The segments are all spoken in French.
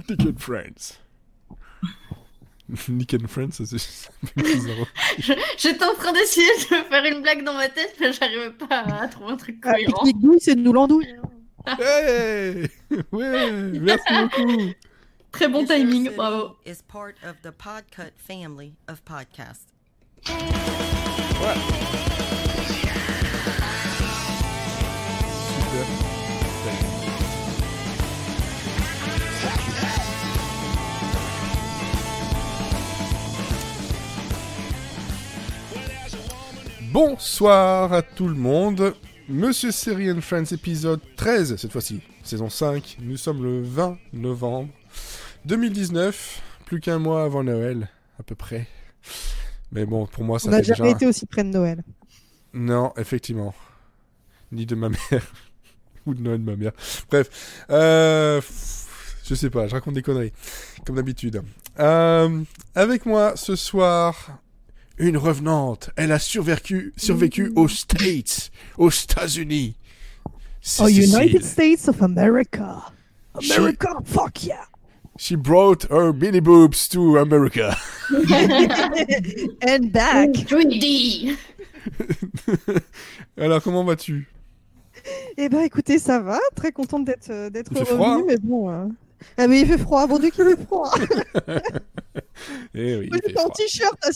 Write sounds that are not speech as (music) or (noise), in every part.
Picnic and Friends. (laughs) Nick and Friends, ça, c'est (laughs) bizarre. J'étais en train d'essayer de faire une blague dans ma tête, mais j'arrivais pas à trouver un truc Ah, cohérent. pique-nique douille, c'est de nous l'andouille. Hey (laughs) Ouais Merci beaucoup Très bon timing, bravo. Is part of the Podcut family of podcasts. Super. Bonsoir à tout le monde. Monsieur Seri and Friends épisode 13 cette fois-ci, saison 5. Nous sommes le 20 novembre 2019, plus qu'un mois avant Noël à peu près. Mais bon, pour moi ça On n'a jamais déjà été aussi près de Noël. non, effectivement. Ni de ma mère. (laughs) Ou de Noël de ma mère. Bref. Euh, je sais pas, je raconte des conneries. Comme d'habitude. Euh, avec moi ce soir, une revenante. Elle a survécu, survécu aux States. Aux États-Unis. C'est Oh, Cécile. United States of America. America, fuck yeah. She brought her mini boobs to America. (laughs) And back. 3D (laughs) Alors, comment vas-tu? Eh ben, écoutez, ça va. Très contente d'être euh, d'être Il fait revenue, froid. mais bon. euh, Ah, mais il fait froid. Bon Dieu, qu'il fait froid. (laughs) Eh oui, Moi, il fait j'étais en froid. t-shirt à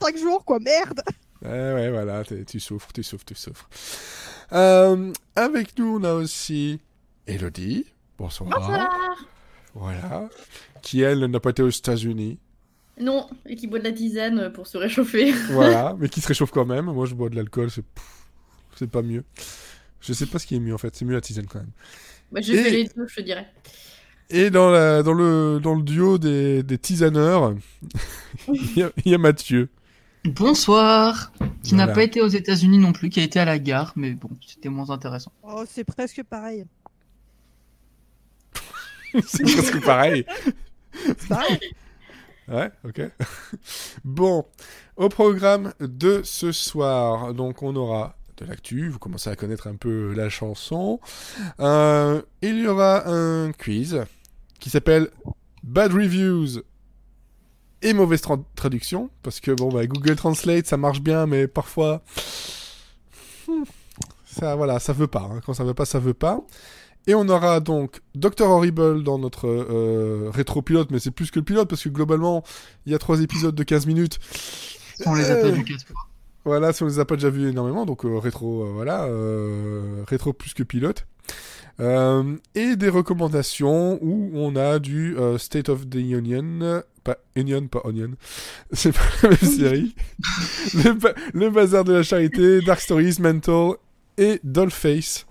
5 jours, quoi. Merde. Ouais, ouais, voilà, tu souffres, tu souffres, tu souffres. Euh, avec nous, on a aussi Elodie. Bonsoir. Bonsoir Voilà. Qui, elle, n'a pas été aux États-Unis. Non, et qui boit de la tisane pour se réchauffer. (laughs) Voilà, mais qui se réchauffe quand même. Moi, je bois de l'alcool, c'est pff, c'est pas mieux. Je sais pas ce qui est mieux, en fait. C'est mieux la tisane, quand même. Bah, J'ai Et- fait les deux, je te dirais. Et dans, la, dans, le, dans le duo des, des tisaneurs, (laughs) il y, a- il y a Mathieu. Bonsoir, qui n'a pas été aux États-Unis non plus, qui a été à la gare, mais bon, c'était moins intéressant. Oh, c'est presque pareil. (laughs) c'est presque pareil. C'est pareil. Ouais, ok. bon, au programme de ce soir, donc on aura de l'actu, vous commencez à connaître un peu la chanson. Euh, il y aura un quiz qui s'appelle Bad Reviews et mauvaise tra- traduction, parce que bon, bah, Google Translate ça marche bien, mais parfois hmm, ça, voilà, ça veut pas. hein. Quand ça veut pas, ça veut pas. Et on aura donc Dr. Horrible dans notre euh, rétro-pilote, mais c'est plus que le pilote, parce que globalement, il y a trois épisodes de 15 minutes. On les a pas Euh, vus fois. Voilà, si on les a pas déjà vus énormément, donc euh, rétro, euh, voilà, euh, rétro plus que pilote. Euh, et des recommandations où on a du euh, State of the Union, pas Union, pas Onion, (laughs) c'est pas la même série. (laughs) le, ba- le bazar de la charité, Dark Stories, Mental et Dollface.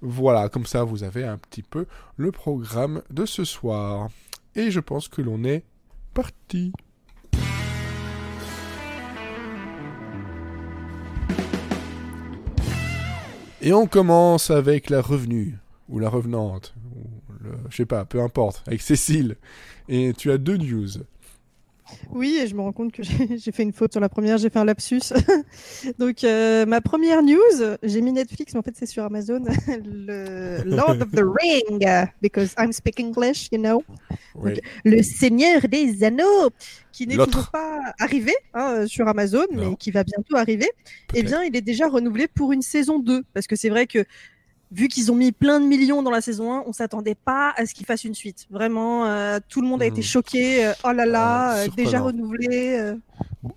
Voilà, comme ça vous avez un petit peu le programme de ce soir. Et je pense que l'on est parti. Et on commence avec la revenue, ou la revenante, ou le, je sais pas, peu importe, avec Cécile. Et tu as deux news. Oui, et je me rends compte que (laughs) j'ai fait une faute sur la première, j'ai fait un lapsus. (laughs) Donc, euh, ma première news, j'ai mis Netflix, mais en fait, c'est sur Amazon. (laughs) le Lord of the Ring, because I'm speak English, you know. Oui. Le Seigneur des Anneaux, qui n'est toujours pas arrivé hein, sur Amazon, Non. mais qui va bientôt arriver. Eh bien, il est déjà renouvelé pour une saison 2. Parce que c'est vrai que, vu qu'ils ont mis plein de millions dans la saison 1, on s'attendait pas à ce qu'ils fassent une suite. Vraiment, euh, tout le monde a été Mhm. choqué. euh, oh là là, Euh, euh, déjà renouvelé.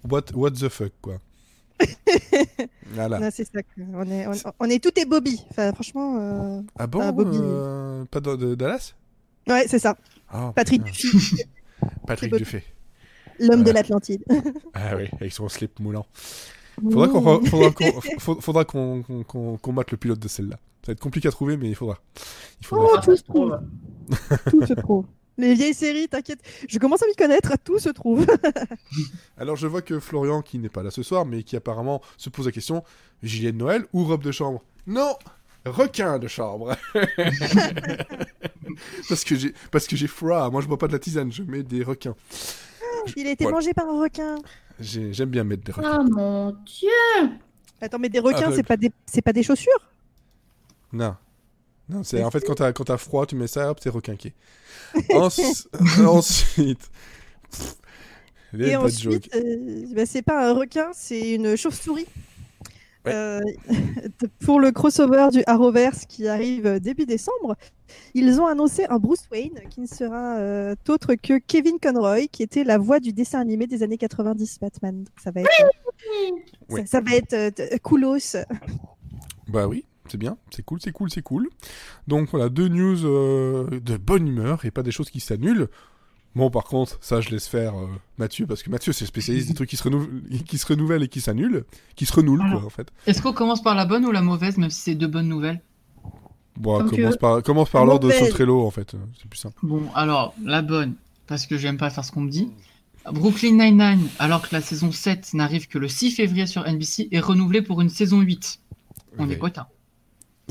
What, what the fuck, quoi. (laughs) voilà. Non, c'est ça. On est, on, on est tout et Bobby. Enfin, franchement, Ah bon Ah, Bobby. Pas de, de Dallas? Ouais, c'est ça. Ah, Patrick. Duffy, (laughs) Patrick. Dufay. l'homme de l'Atlantide. (laughs) Ah oui, avec son slip moulant. Faudra qu'on faudra qu'on fa- faudra qu'on qu'on- qu'on- qu'on mate le pilote de celle-là. Ça va être compliqué à trouver, mais il faudra. Il faudra. Oh, Ah, tout se trouve. tout se trouve. Les vieilles séries, t'inquiète. Je commence à m'y connaître. Tout se trouve. (laughs) Alors je vois que Florian, qui n'est pas là ce soir, mais qui apparemment se pose la question gilet de Noël ou robe de chambre? Non Requin de chambre (laughs) Parce que j'ai parce que j'ai froid. Moi je bois pas de la tisane, je mets des requins. Il a été Voilà. mangé par un requin. J'ai- J'aime bien mettre des requins. Ah mon dieu Attends, mais des requins, c'est pas des, c'est pas des chaussures? Non. Non, c'est en fait quand t'as quand t'as froid, tu mets ça, hop, t'es requinqué. (laughs) Ensu- ensuite, Pff, les Et ensuite, euh, bah, c'est pas un requin, c'est une chauve-souris. Ouais. Euh, (laughs) pour le crossover du Arrowverse qui arrive euh, début décembre, ils ont annoncé un Bruce Wayne qui ne sera euh, autre que Kevin Conroy, qui était la voix du dessin animé des années 90 Batman. Donc ça va être, euh, Oui. ça, ça va être euh, coolos. Bah oui, c'est bien, c'est cool, c'est cool, c'est cool. Donc voilà, deux news euh, de bonne humeur et pas des choses qui s'annulent. Bon, par contre, ça, je laisse faire euh, Mathieu, parce que Mathieu, c'est spécialiste des trucs qui se, renou- qui se renouvellent et qui s'annulent, qui se renoulent, quoi, en fait. Est-ce qu'on commence par la bonne ou la mauvaise, même si c'est deux bonnes nouvelles? Bon, Comme commence par, commence par l'ordre de Mauvaise. son Trello, en fait, euh, c'est plus simple. Bon, alors, la bonne, parce que j'aime pas faire ce qu'on me dit. Brooklyn Nine-Nine, alors que la saison 7 n'arrive que le 6 février sur NBC, est renouvelée pour une saison 8. On est Oui.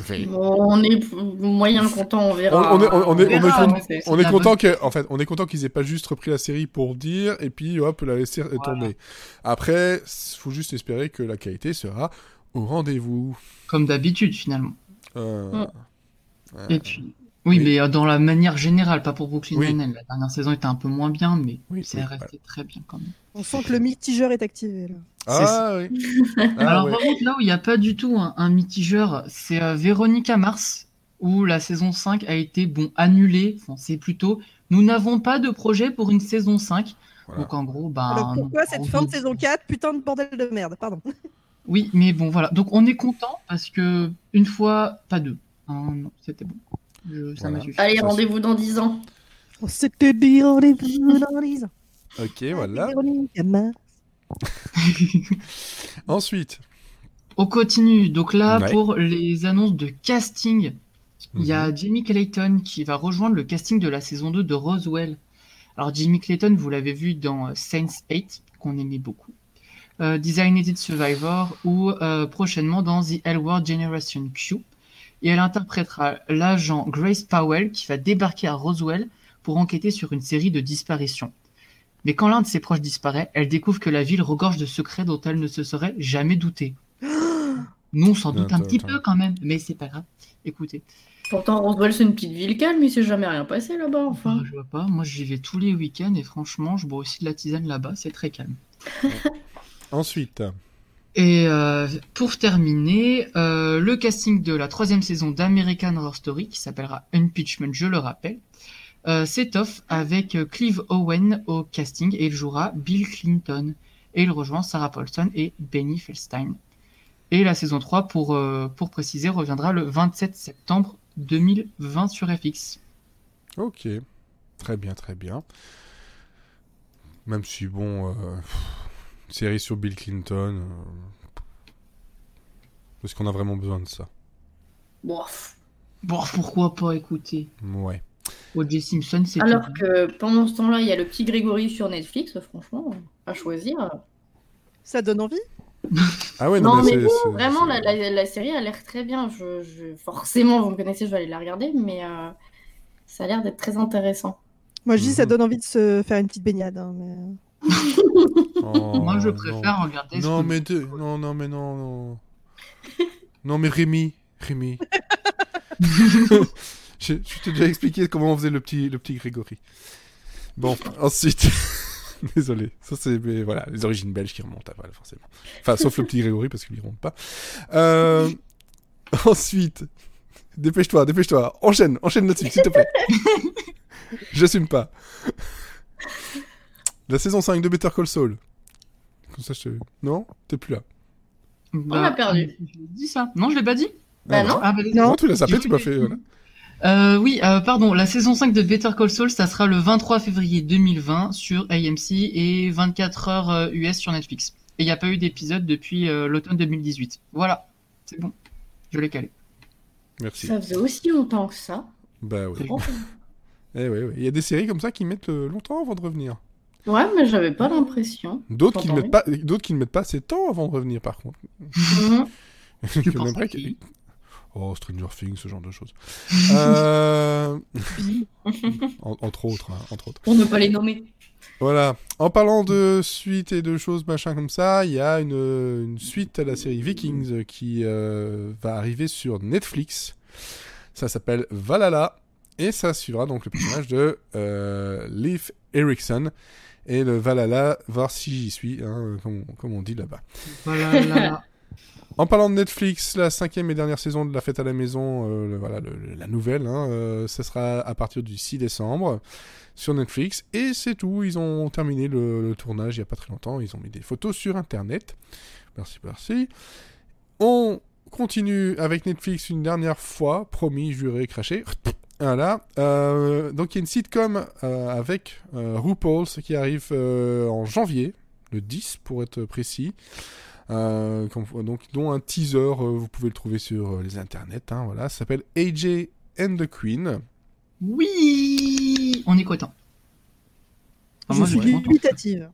Oui. On est moyen content, on verra. on est, on, on est, on est verra, con- ouais, c'est- on c'est est la content que, en fait, on est content qu'ils aient pas juste repris la série pour dire et puis hop la laisser Voilà. tomber. Après, faut juste espérer que la qualité sera au rendez-vous. Comme d'habitude, finalement. Euh, Mm. euh, Et puis, oui, mais euh, dans la manière générale, pas pour Brooklyn Oui. Nine-Nine. La dernière saison était un peu moins bien, mais Oui, c'est oui, resté très bien quand même. On sent que le mitigeur est activé. Là. Ah oui. (laughs) Ah, Alors, ouais. par contre, là où il n'y a pas du tout un, un mitigeur, c'est euh, Véronica Mars, où la saison 5 a été bon annulée. Enfin, c'est plutôt, nous n'avons pas de projet pour une saison 5. Voilà. Donc en gros, bah. Alors pourquoi cette fin de saison 4 Putain de bordel de merde, pardon. Oui, mais bon, voilà. Donc on est content parce que une fois, pas deux. Hein, non, c'était bon. Je- ça m'a Voilà. suffi. Allez, rendez-vous dans 10 ans. On s'était dit rendez-vous dans les ans. Ok, voilà. (laughs) Ensuite, On continue. Donc là, Ouais. pour les annonces de casting, il y Mhm. a Jamie Clayton qui va rejoindre le casting de la saison 2 de Roswell. Alors Jamie Clayton, vous l'avez vu dans euh, Saints 8, qu'on aimait beaucoup. Euh, Designated Survivor ou euh, prochainement dans The Elward Generation Q. Et elle interprétera l'agent Grace Powell qui va débarquer à Roswell pour enquêter sur une série de disparitions. Mais quand l'un de ses proches disparaît, elle découvre que la ville regorge de secrets dont elle ne se serait jamais doutée. (gasps) Nous, on s'en doute un petit peu quand même, mais c'est pas grave. Écoutez, Pourtant, Roswell, c'est une petite ville calme, il s'est jamais rien passé là-bas, enfin. Bah, je vois pas, moi j'y vais tous les week-ends et franchement, je bois aussi de la tisane là-bas, c'est très calme. (laughs) ensuite, Et euh, pour terminer, euh, le casting de la troisième saison d'American Horror Story, qui s'appellera Unpitchment, je le rappelle, euh, s'étoffe avec euh, Clive Owen au casting et il jouera Bill Clinton. Et il rejoint Sarah Paulson et Benny Feldstein. Et la saison 3, pour, pour préciser, reviendra le 27 septembre 2020 sur FX. ok, très bien, très bien. Même si bon, euh, pff, série sur Bill Clinton, euh, est-ce qu'on a vraiment besoin de ça? Bon, pff. Bon, pourquoi pas écouter Ouais. O.J. Simpson, c'est Alors que pendant ce temps-là, il y a le petit Grégory sur Netflix, franchement, à choisir. Ça donne envie? Ah ouais, Non, non, mais, vraiment, la, la- la série a l'air très bien. Je, je- Forcément, vous me connaissez, je vais aller la regarder, mais euh, ça a l'air d'être très intéressant. Moi je dis ça Mhm. donne envie de se faire une petite baignade. hein, mais... Oh, Moi, je non. préfère regarder. ce Non, que- mais de... non, non, mais non, non. non, mais Rémi, Rémi. (laughs) je, je t'ai déjà expliqué comment on faisait le petit, le petit Grégory. Bon, ensuite. (laughs) Désolé, ça c'est voilà les origines belges qui remontent, à voilà, forcément. Enfin, sauf le petit Grégory parce qu'il ne remonte pas. Euh, (laughs) Ensuite, dépêche-toi, dépêche-toi, enchaîne, enchaîne là-dessus, s'il te plaît. J'assume pas. La saison 5 de Better Call Saul. Comme ça, je te... Non T'es plus là. Bah, l'a perdu. Je l'ai dit ça. Non, je l'ai pas dit. Bah Ah, non. Ah, bah, Non. Non, tu l'as zappé, tu m'as fait... Voilà. Euh, oui, euh, pardon. La saison 5 de Better Call Saul, ça sera le 23 février 2020 sur AMC et 24 heures euh, US sur Netflix. Et il n'y a pas eu d'épisode depuis euh, l'automne 2018. Voilà, c'est bon. Je l'ai calé. Merci. Ça faisait aussi longtemps que ça. Bah oui. Eh oui, oui. Il y a des séries comme ça qui mettent euh, longtemps avant de revenir. Ouais, mais j'avais pas l'impression. D'autres qui, ne mettent pas... D'autres qui ne mettent pas assez de temps avant de revenir, par contre. Mhm. (laughs) Que penses même qui? Oh, Stranger Things, ce genre de choses. (laughs) Euh, en- entre autres, hein, entre autres. Pour ne pas les nommer. Voilà. En parlant de suite et de choses machin comme ça, il y a une, une suite à la série Vikings qui euh, va arriver sur Netflix. Ça s'appelle Valhalla. Et ça suivra donc le personnage de euh, Leif Erikson. Et le Valhalla, voir si j'y suis, hein, comme, comme on dit là-bas. (laughs) En parlant de Netflix, la cinquième et dernière saison de La Fête à la Maison, euh, le- voilà, le- la nouvelle, hein, euh, ça sera à partir du 6 décembre sur Netflix. Et c'est tout, ils ont terminé le, le tournage il n'y a pas très longtemps, ils ont mis des photos sur Internet. Merci, merci. On continue avec Netflix une dernière fois, promis, juré, craché. Voilà. Euh, donc il y a une sitcom euh, avec euh, RuPaul's qui arrive euh, en janvier, le 10 pour être précis. Euh, donc, dont un teaser, euh, vous pouvez le trouver sur euh, les internets. hein, voilà, ça s'appelle AJ and the Queen. Oui On est content. Enfin, Je moi, suis je suis content. dubitative.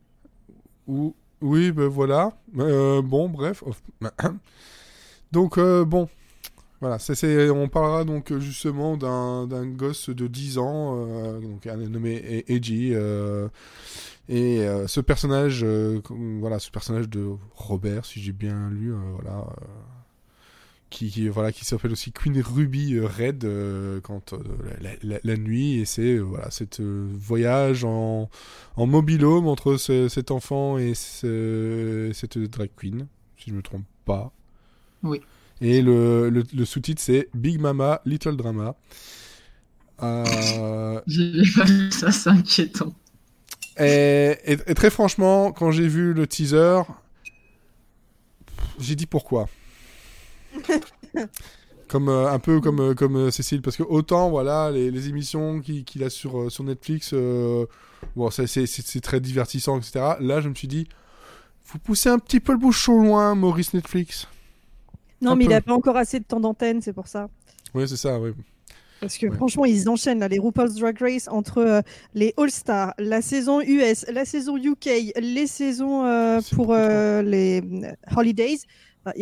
Ou oui, ben voilà. Euh, bon, bref. (coughs) Donc euh, bon, voilà. on parlera donc euh, justement d'un gosse de 10 ans, euh, donc un nommé A- AJ. euh, et euh, ce personnage, euh, voilà, ce personnage de Robert, si j'ai bien lu, euh, voilà. euh, qui, voilà qui s'appelle aussi Queen Ruby euh, Red euh, quand euh, la, nuit et c'est euh, voilà cet euh, voyage en en mobilhome entre ce- cet enfant et ce- cette drag queen, si je me trompe pas. Oui. Et le, le, le sous-titre c'est Big Mama Little Drama. Euh, J'ai pas vu ça, c'est inquiétant. et, et- et très franchement, quand j'ai vu le teaser, j'ai dit pourquoi. (laughs) comme euh, un peu comme euh, comme euh, Cécile parce que autant voilà les, les émissions qui- qu'il a sur sur Netflix bon c'est très divertissant etc là je me suis dit vous poussez un petit peu le bouchon loin Maurice Netflix Non, Un mais il peu. a pas encore assez de temps d'antenne, c'est pour ça. oui c'est ça oui Parce que Ouais. franchement, ils enchaînent là, les RuPaul's Drag Race entre euh, les All-Stars, la saison US, la saison UK, les saisons euh, pour euh, les Holidays. Enfin,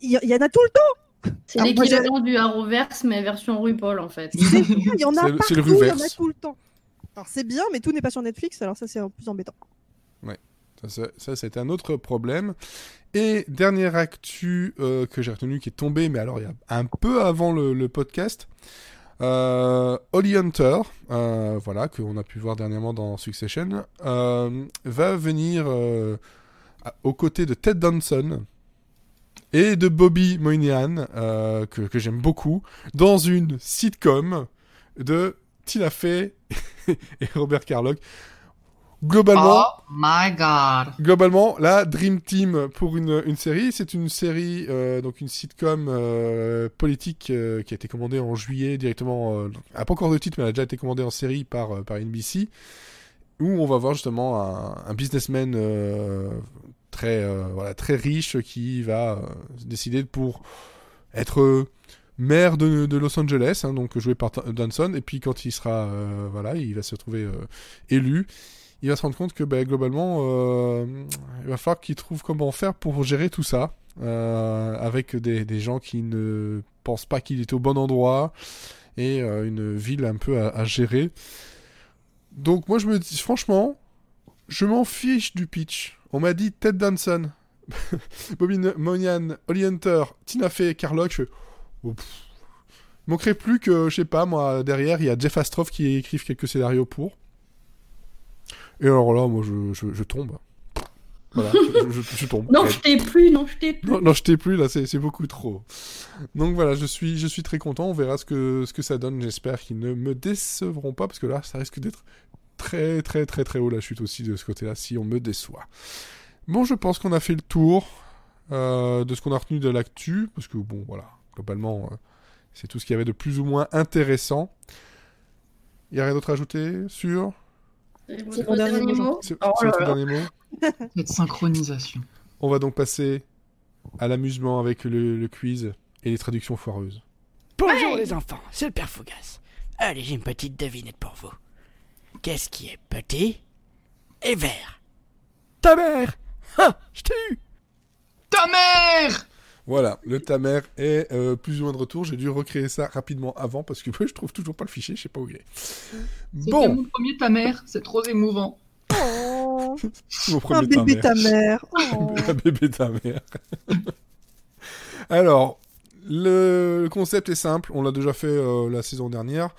Il y, en a tout le temps. C'est l'équivalent du Arrowverse, mais version RuPaul en fait. C'est bien, Il y en a partout, il y en a tout le temps. Alors c'est bien, mais tout n'est pas sur Netflix, alors ça c'est un peu plus embêtant. Ça, c'était un autre problème. Et dernière actu euh, que j'ai retenu qui est tombée, mais alors il y a un peu avant le, podcast. Euh, Holly Hunter, euh, voilà, qu'on a pu voir dernièrement dans Succession, euh, va venir aux côtés de Ted Danson et de Bobby Moynihan, que, que j'aime beaucoup, dans une sitcom de Tina Fey (laughs) et Robert Carlock. Globalement, Oh my god. Globalement, la Dream Team pour une, une série, c'est une série, euh, donc une sitcom euh, politique euh, qui a été commandée en juillet directement, elle n'a pas encore de titre, mais elle a déjà été commandée en série par, par NBC, où on va voir justement un, un businessman très, voilà, très riche qui va décider pour être maire de, de Los Angeles, hein, donc joué par Danson, et puis quand il sera, euh, voilà, il va se retrouver euh, élu il va se rendre compte que bah, globalement, euh, il va falloir qu'il trouve comment faire pour gérer tout ça, euh, avec des, gens qui ne pensent pas qu'il est au bon endroit, et euh, une ville un peu à, gérer. Donc moi je me dis, franchement, je m'en fiche du pitch. On m'a dit Ted Danson, (laughs) Bobby Monian, Holly Hunter, Tina Fey, Carlock, je oh, plus que, je sais pas, moi, derrière, il y a Jeff Astroff qui écrive quelques scénarios pour. Et alors là, moi, je, je, je tombe. Voilà, je, tombe. Non, je t'ai plus, non, je t'ai plus. Non, non, je t'ai plus, là, c'est beaucoup trop. Donc voilà, je suis, je suis très content. On verra ce que, ce que ça donne. J'espère qu'ils ne me décevront pas, parce que là, ça risque d'être très, très, très, très haut la chute aussi de ce côté-là, si on me déçoit. Bon, je pense qu'on a fait le tour euh, de ce qu'on a retenu de l'actu, parce que bon, voilà, globalement, euh, c'est tout ce qu'il y avait de plus ou moins intéressant. Il y a rien d'autre à ajouter sur C'est dernier mot, C'est Oh votre dernier mot (laughs) Cette synchronisation. On va donc passer à l'amusement avec le, le quiz et les traductions foireuses. Bonjour Ouais. les enfants, c'est le père Fougas. Allez, j'ai une petite devinette pour vous. Qu'est-ce qui est petit et vert? Ta mère Ah, je t'ai eu Ta mère Voilà, le tamer est euh, plus ou moins de retour. J'ai dû recréer ça rapidement avant parce que (laughs) je trouve toujours pas le fichier, je sais pas où il est. C'était Bon, mon premier ta mère, c'est trop émouvant. Oh, (laughs) mon un premier bébé tamer. ta mère. Oh. Un bébé tamer. (laughs) Alors, Le, le concept est simple, on l'a déjà fait euh, la saison dernière.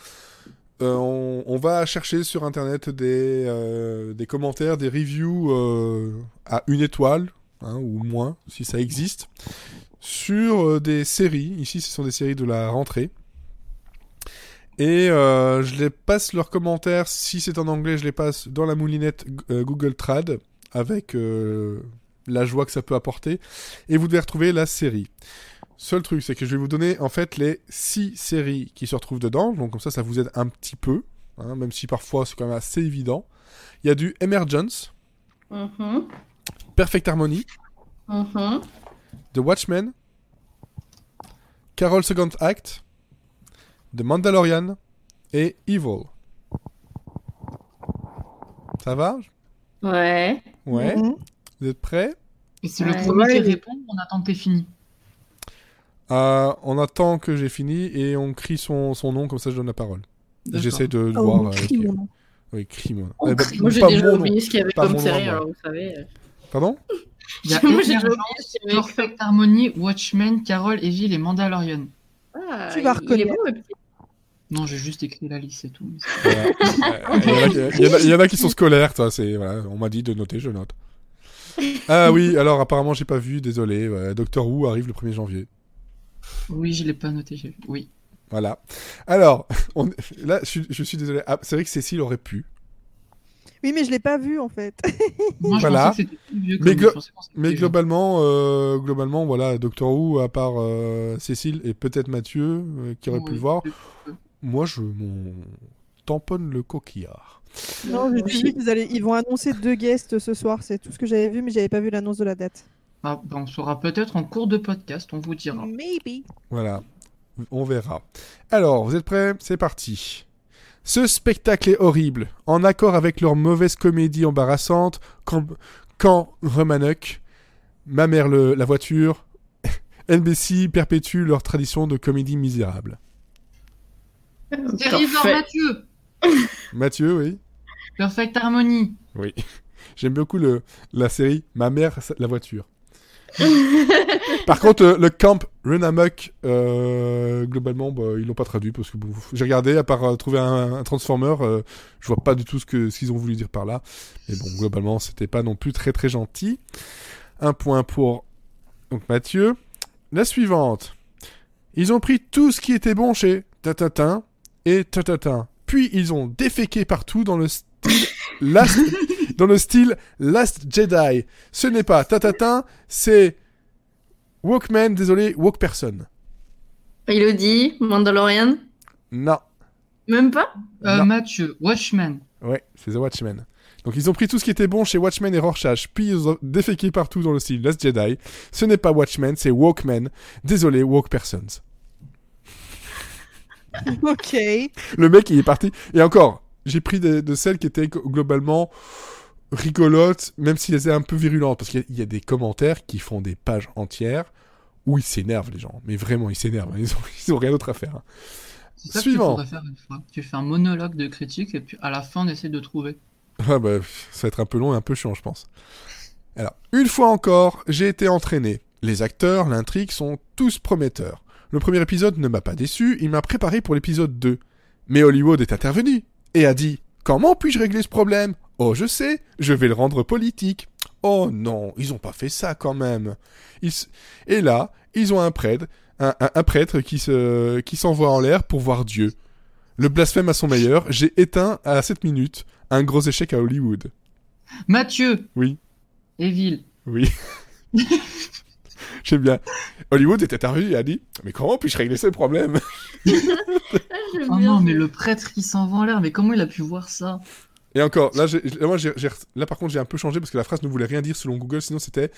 Euh, on, on va chercher sur internet des, euh, des commentaires, des reviews euh, à une étoile, hein, ou moins, si ça existe, sur euh, des séries. Ici, ce sont des séries de la rentrée. Et euh, je les passe leurs commentaires, si c'est en anglais, je les passe dans la moulinette euh, Google Trad, avec euh, la joie que ça peut apporter. Et vous devez retrouver la série. Seul truc, c'est que je vais vous donner en fait les six séries qui se retrouvent dedans. Donc comme ça, ça vous aide un petit peu, hein, même si parfois c'est quand même assez évident. Il y a du Emergence, Mhm, Perfect Harmony, mhm. The Watchmen, Carol Second Act, The Mandalorian et Evil. Ça va? Ouais. Ouais. Mhm. Vous êtes prêts? Et c'est Ouais. le premier qui répond, on attend que t'aies fini. Euh, On attend que j'ai fini et on crie son, son nom, comme ça je donne la parole. J'essaie de Oh, voir. on crie mon nom. Oui, crie moi. On Eh ben, crie. Moi, j'ai déjà mon nom. oublié ce qu'il y avait Pas comme mon nom, série, alors vous savez. euh. Pardon? Il y a (laughs) Moi, Perfect Harmony, Watchmen, Carol, Evil et Mandalorian. Ah, Tu vas reconnaître. Non, j'ai juste écrit la liste, c'est tout. Voilà. (laughs) Il y, en a qui- il y en a- il y en a qui sont scolaires, toi. C'est voilà, on m'a dit de noter, je note. Ah oui, alors apparemment j'ai pas vu, désolé. ouais, Doctor Who arrive le 1er janvier. Oui, je l'ai pas noté, j'ai vu. Oui. Voilà. Alors, (laughs) on- là, je, suis- je suis désolé. Ah, c'est vrai que Cécile aurait pu. Oui, mais je l'ai pas vu en fait. Moi, je Voilà. pensais que c'était plus vieux Mais glo- Mais globalement, euh, globalement, voilà, Doctor Who, à part euh, Cécile et peut-être Mathieu, euh, qui aurait pu le voir, moi je m'en tamponne le coquillard. Non, j'ai qu'ils allaient... ils vont annoncer deux guests ce soir. C'est tout ce que j'avais vu, mais j'avais pas vu l'annonce de la date. Ah, ben, on saura peut-être en cours de podcast, on vous dira. Maybe. Voilà, on verra. Alors, vous êtes prêts? C'est parti. Ce spectacle est horrible, en accord avec leur mauvaise comédie embarrassante, quand, quand Romanuck, ma mère le- la voiture, (laughs) NBC perpétue leur tradition de comédie misérable. Mathieu (laughs) Mathieu, oui Perfect Harmony Oui. (laughs) J'aime beaucoup le, la série Ma mère, la voiture. (laughs) Par contre, le, le camp Run Amok, euh, globalement, bah, ils l'ont pas traduit parce que bon, j'ai regardé, à part euh, trouver un, un Transformer, euh, je vois pas du tout ce que ce qu'ils ont voulu dire par là. Mais bon, globalement, c'était pas non plus très très gentil. Un point pour donc Mathieu. La suivante. Ils ont pris tout ce qui était bon chez Tatatin et Tatatin. Puis ils ont déféqué partout dans le style Last, dans le style Last Jedi. Ce n'est pas Tatatin, c'est Walkman, désolé, Walk Person. Elodie, Mandalorian? Non. Même pas? Euh, Non. Mathieu, Watchmen. Ouais, c'est The Watchmen. Donc ils ont pris tout ce qui était bon chez Watchmen et Rorschach, puis ils ont déféqué partout dans le style Last Jedi. Ce n'est pas Watchmen, c'est Walkman. Désolé, Walk Persons. (laughs) Ok. Le mec, il est parti. Et encore, j'ai pris de, de celles qui étaient globalement rigolotes, même si elles étaient un peu virulentes, parce qu'il y a- il y, a des commentaires qui font des pages entières où ils s'énervent, les gens. Mais vraiment, ils s'énervent. hein. Ils ont, (laughs) ils ont rien d'autre à faire. hein. Ça Suivant. que tu pourrais faire une fois. Tu fais un monologue de critique et puis à la fin on essaie de trouver. (laughs) Ah bah, ça va être un peu long et un peu chiant, je pense. Alors, une fois encore, j'ai été entraîné. Les acteurs, l'intrigue sont tous prometteurs. Le premier épisode ne m'a pas déçu, il m'a préparé pour l'épisode 2. Mais Hollywood est intervenu et a dit Comment puis-je régler ce problème? Oh, je sais, je vais le rendre politique. Oh non, ils ont pas fait ça quand même. Ils Et là, ils ont un prêtre, un, un- un prêtre qui se, qui s'envoie en l'air pour voir Dieu. Le blasphème à son meilleur, j'ai éteint à 7 minutes un gros échec à Hollywood. Mathieu Oui. Evil. Oui. (laughs) J'aime bien. Hollywood était arrivé et a dit Mais comment puis-je régler ce problème? (laughs) Oh non, mais le prêtre qui s'en va en l'air, mais comment il a pu voir ça? Et encore, là, moi, là par contre, j'ai un peu changé parce que la phrase ne voulait rien dire selon Google, sinon c'était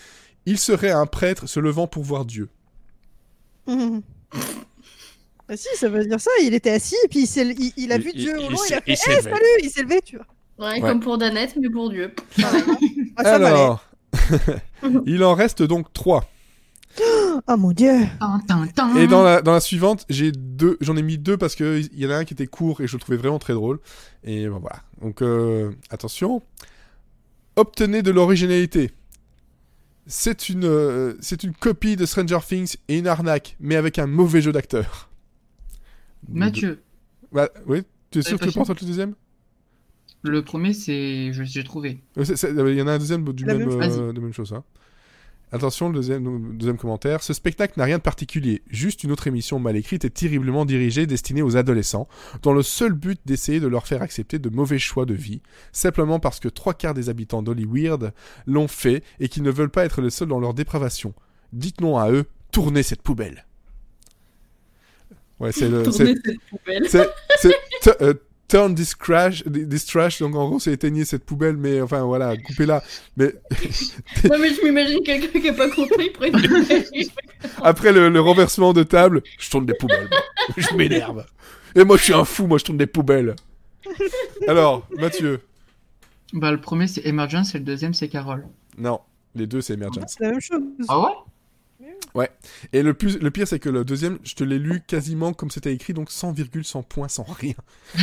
Il serait un prêtre se levant pour voir Dieu. Mhm. (laughs) Bah si, ça veut dire ça. Il était assis et puis il, s'est- il- il a vu il- Dieu il au loin. Il, a fait il Eh, s'est levé. salut Il s'est levé, tu vois. Ouais, Ouais. comme pour Danette, mais pour Dieu. Ah, ça. Alors, (laughs) il en reste donc trois. Oh mon dieu. Et dans la, dans la suivante, j'ai deux, j'en ai mis deux parce que il y en a un qui était court et je le trouvais vraiment très drôle. Et ben voilà. Donc euh, attention, obtenez de l'originalité. C'est une, euh, c'est une copie de Stranger Things et une arnaque, mais avec un mauvais jeu d'acteur. Mathieu, Ouais, oui, tu es sûr que tu penses le deuxième? Le premier, c'est. je- J'ai trouvé. Euh, Il y en a un deuxième du La même, euh, de même chose. hein. Attention, le deuxième, le deuxième commentaire. Ce spectacle n'a rien de particulier, juste une autre émission mal écrite et terriblement dirigée destinée aux adolescents, dont le seul but d'essayer de leur faire accepter de mauvais choix de vie, simplement parce que trois quarts des habitants d'Hollyweird l'ont fait et qu'ils ne veulent pas être les seuls dans leur dépravation. Dites non à eux, tournez cette poubelle. Ouais, c'est le. c'est- cette poubelle. c'est c'est t- euh, turn this crash this trash donc en gros c'est éteigner cette poubelle mais enfin voilà coupez-la mais (laughs) Non, mais je m'imagine quelqu'un qui a pas compris. Après le, le renversement de table je tourne des poubelles (laughs) je m'énerve. Et moi je suis un fou moi je tourne des poubelles. Alors Mathieu. Bah, le premier, c'est Emergence et le deuxième, c'est Carole. non les deux c'est Emergence. C'est la même chose. Ah ouais? Et le plus le pire c'est que le deuxième je te l'ai lu quasiment comme c'était écrit donc sans virgule sans point sans rien (laughs)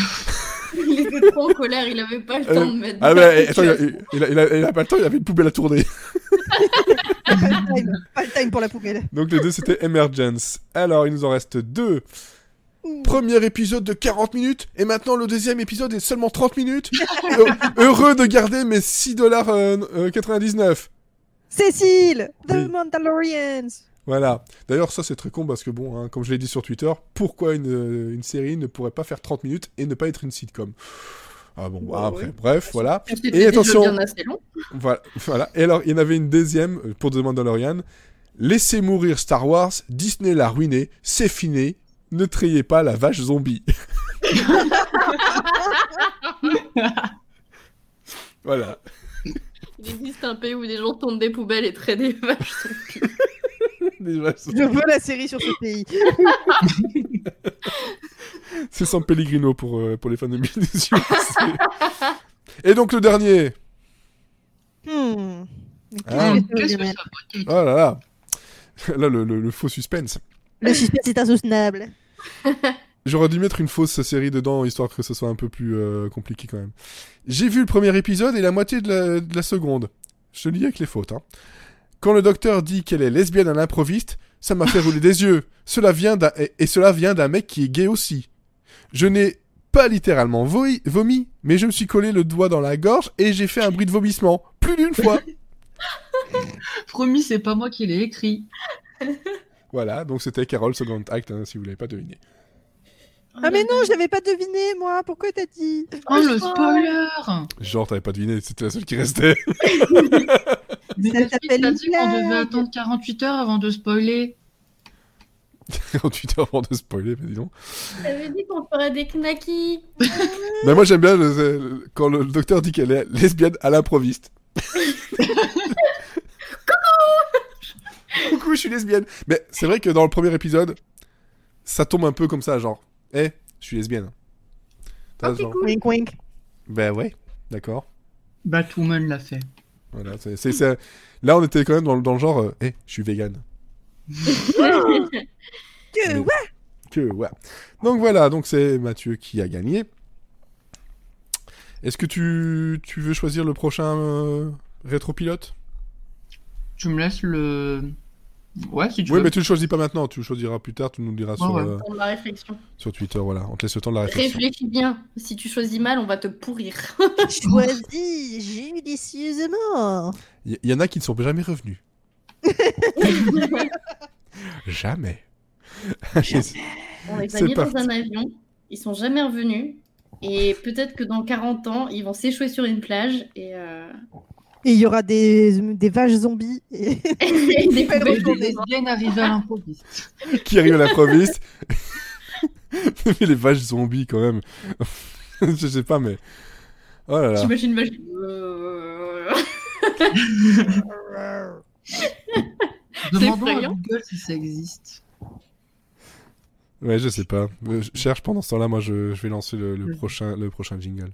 Il était trop en colère, il avait pas le temps Euh, de mettre. ah la attends il il, a, il a- il a pas le temps il avait une poubelle à tourner (laughs) Pas le time, pas le time pour la poubelle. Donc les deux c'était Emergence. Alors il nous en reste deux. Premier épisode de 40 minutes et maintenant le deuxième épisode est seulement 30 minutes. Heu- Heureux de garder mes 6,99$. Cécile, The Oui. Mandalorians. Voilà. D'ailleurs ça c'est très con parce que bon, hein, comme je l'ai dit sur Twitter, pourquoi une, euh, une série ne pourrait pas faire 30 minutes et ne pas être une sitcom? Ah bon, bah, Bah, après, ouais. bref, voilà. Et attention. long. Voilà, voilà. Et alors, il y en avait une deuxième euh, pour The Mandalorian. Laissez mourir Star Wars, Disney l'a ruiné, c'est fini. Ne trayez pas la vache zombie. (laughs) voilà. Il existe un pays où des gens tournent des poubelles et traient des vaches. (laughs) Je veux la série sur ce pays. (laughs) C'est San Pellegrino pour, euh, pour les fans de Munitions. (laughs) Et donc le dernier. Hmm. Ah. que ça Qu'est-ce que Oh là là. Là, le, le- le faux suspense. Le suspense est insoutenable. J'aurais dû mettre une fausse série dedans, histoire que ce soit un peu plus euh, compliqué quand même. J'ai vu le premier épisode et la moitié de la, de la seconde. Je te le dis avec les fautes. Hein. Quand le docteur dit qu'elle est lesbienne à l'improviste, ça m'a fait rouler des yeux. Cela vient d'un- et, et cela vient d'un mec qui est gay aussi. Je n'ai pas littéralement vomi, mais je me suis collé le doigt dans la gorge et j'ai fait un bruit de vomissement. Plus d'une fois. (laughs) Promis, c'est pas moi qui l'ai écrit. voilà, donc c'était Carol Second Act, hein, si vous l'avez pas deviné. Ah mais non, je l'avais pas deviné moi. Pourquoi t'as dit? Oh, le spoiler Genre, t'avais pas deviné, c'était la seule qui restait. (laughs) Mais Ça s'appelle une dit qu'on devait attendre 48 heures avant de spoiler. 48 heures avant de spoiler, mais dis donc. J'avais dit qu'on ferait des knackis. (laughs) Mais moi j'aime bien le- le- quand le docteur dit qu'elle est lesbienne à l'improviste. (laughs) Coucou, je suis lesbienne. Mais c'est vrai que dans le premier épisode, ça tombe un peu comme ça, genre, eh, je suis lesbienne. T'as Ok, genre, cool. Wink wink. Ben ouais, d'accord. Batwoman l'a fait. Voilà, c'est, c'est- c'est- Là, on était quand même dans, le- dans le genre, euh, eh, je suis vegan. (laughs) Que Mais- ouais. Que ouais. Donc voilà, donc c'est Mathieu qui a gagné. Est-ce que tu, tu veux choisir le prochain euh, rétropilote? Tu me laisses le. Ouais, si tu Oui, veux. mais tu le choisis pas maintenant, tu le choisiras plus tard, tu nous le diras sur, ouais. euh, Pour la réflexion. sur Twitter, voilà. On te laisse le temps de la réflexion. Réfléchis bien. Si tu choisis mal, on va te pourrir. (laughs) Choisi judicieusement. Il y, y en a qui ne sont jamais revenus. (laughs) Jamais. (laughs) On les a mis dans un avion. Ils sont jamais revenus. Et peut-être que dans 40 ans, ils vont s'échouer sur une plage et, euh... Et il y aura des, des vaches zombies. Et... et (laughs) des lesbiennes arrivent à l'improviste. (laughs) qui arrive à l'improviste. (laughs) mais les vaches zombies, quand même. Je sais pas, mais. Oh là là. J'imagine vache. Euh, Demandons à. Google si ça existe. Ouais, je sais pas. Euh, Je cherche pendant ce temps-là, moi je, je vais lancer le, le prochain, le prochain jingle.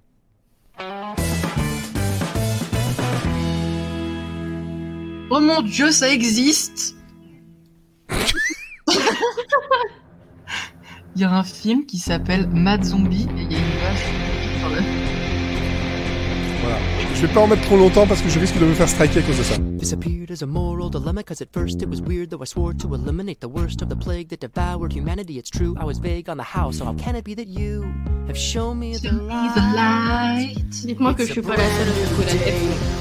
Oh mon dieu, ça existe (laughs) Il y a un film qui s'appelle Mad Zombie et il y a une vache sur le- Voilà. Je Je vais pas en mettre trop longtemps parce que je risque de me faire striker à cause de ça. This appeared as a moral dilemma, cause at first it was weird, though I swore to eliminate the worst of the plague that devoured humanity. It's true, I was vague on the how, so how can it be that you have shown me the light? Dites-moi que je suis pas la seule à secouer la tête.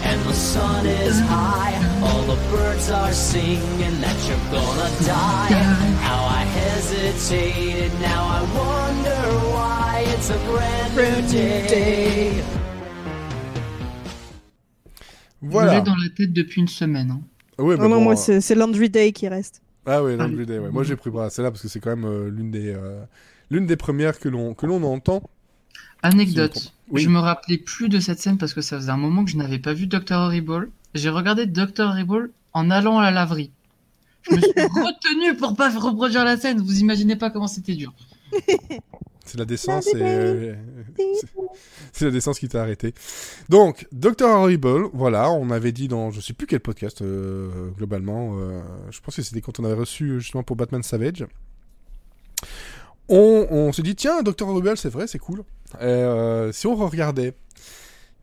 And the sun is high, all the birds are singing that you're gonna die. How I hesitated, now I wonder why it's a brand new day. Je Voilà. l'ai dans la tête depuis une semaine. hein. Ouais, Non, mais non, bon, moi, euh, c'est Laundry Day qui reste. Ah oui, Ah, Laundry Day, ouais. Moi j'ai pris bah, celle-là parce que c'est quand même euh, l'une des euh, l'une des premières que l'on que l'on entend. Anecdote. Oui. Je me rappelais plus de cette scène parce que ça faisait un moment que je n'avais pas vu Dr. Horrible. J'ai regardé Dr. Horrible en allant à la laverie. Je me suis (laughs) retenu pour pas reproduire la scène. Vous imaginez pas comment c'était dur. (laughs) C'est la décence et euh, c'est- c'est la décence qui t'a arrêté. Donc Dr Horrible, voilà, on avait dit dans je sais plus quel podcast euh, globalement, euh, je pense que c'était quand on avait reçu justement pour Batman Savage. On, on s'est dit tiens Dr Horrible c'est vrai c'est cool. Et, si on regardait.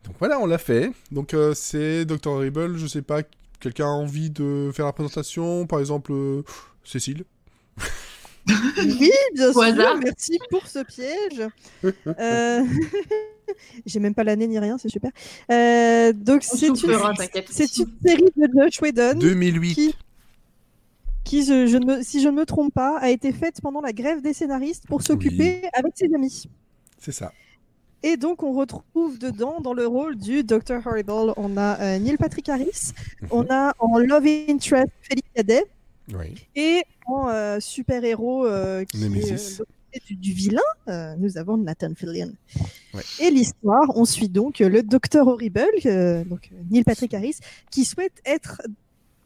Donc voilà on l'a fait. Donc c'est Dr Horrible, je sais pas quelqu'un a envie de faire la présentation par exemple Cécile. Oui, bien Au sûr. hasard. Merci pour ce piège. (laughs) Euh, (laughs) J'ai même pas l'année ni rien, c'est super. Euh, donc On c'est une... série de Josh Whedon 2008. qui, qui je, je ne me- si je ne me trompe pas, a été faite pendant la grève des scénaristes pour s'occuper avec ses amis. C'est ça. Et donc, on retrouve dedans, dans le rôle du Dr. Horrible, on a euh, Neil Patrick Harris, on a en Love Interest Félix Cadet, Oui. et en euh, super-héros euh, qui Nemesis. est euh, du, du vilain, euh, nous avons Nathan Fillion. Ouais. Et l'histoire, on suit donc le Dr. Horrible, euh, donc Neil Patrick Harris, qui souhaite être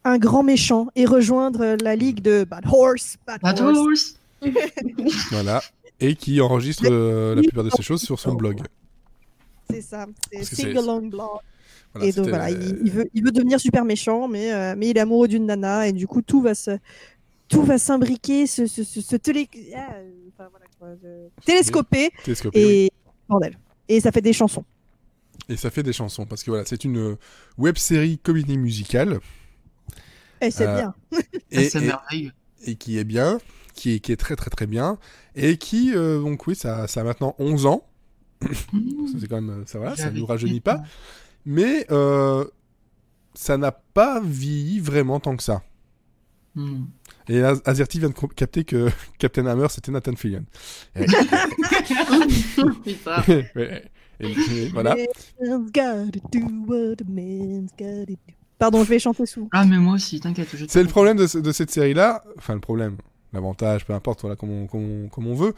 un grand méchant et rejoindre la ligue de Bad Horse. Bad Bad Horse. Horse. (laughs) Voilà. Et qui enregistre euh, la plupart de ces choses sur son blog. C'est ça, c'est- Sing Along Blog. Voilà, et donc voilà, il, il veut, il veut devenir super méchant, mais, euh, mais il est amoureux d'une nana, et du coup tout va se, tout va s'imbriquer, se, se, se, se télé- ah, euh, enfin, voilà, quoi, euh, télescoper, oui. et bordel. Et ça fait des chansons. Et ça fait des chansons parce que voilà, c'est une web série comédie musicale Et c'est Euh, bien. (laughs) et, qui est bien, qui est, qui est très très très bien et qui euh, donc oui, ça, ça a maintenant 11 ans. Ça, c'est quand même ça voilà, ça nous rajeunit pas. Mais euh, ça n'a pas vieilli vraiment tant que ça. Hmm. Et Az- Azerty vient de capter que (laughs) Captain Hammer c'était Nathan Fillion. (laughs) Et-. Et- et voilà. Pardon, je vais chanter sous. Ah, mais moi aussi, t'inquiète. C'est le problème de, de cette série-là, enfin le problème, l'avantage, peu importe, voilà, comme on, comme on- comme on veut,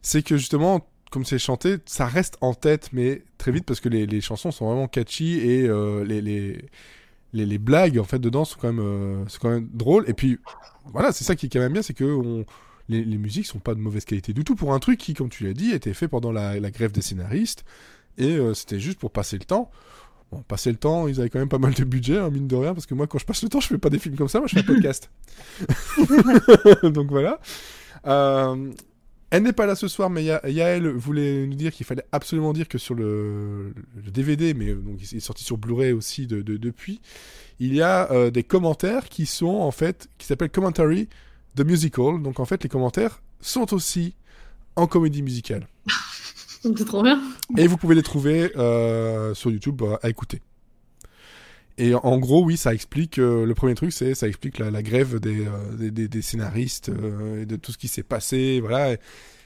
c'est que justement, comme c'est chanté, ça reste en tête, mais très vite, parce que les, les chansons sont vraiment catchy et euh, les, les, les, blagues, en fait, dedans sont quand même, euh, sont quand même drôles. Et puis, voilà, c'est ça qui est quand même bien, c'est que on- les, les musiques sont pas de mauvaise qualité du tout pour un truc qui, comme tu l'as dit, était fait pendant la, la grève des scénaristes, et euh, c'était juste pour passer le temps. Bon, passer le temps, ils avaient quand même pas mal de budget, hein, mine de rien, parce que moi, quand je passe le temps, je fais pas des films comme ça, moi, je fais un podcast. (laughs) (laughs) Donc voilà. Euh, elle n'est pas là ce soir, mais Ya- Yael voulait nous dire qu'il fallait absolument dire que sur le, le DVD, mais donc il est sorti sur Blu-ray aussi de, de- depuis, il y a euh, des commentaires qui sont en fait, qui s'appellent Commentary the Musical. Donc en fait, les commentaires sont aussi en comédie musicale. (laughs) C'est trop bien. Et vous pouvez les trouver euh, sur YouTube euh, à écouter. Et en- gros, oui, ça explique. euh, le premier truc, c'est ça explique la, grève des, euh, des, des- scénaristes euh, et de tout ce qui s'est passé, voilà.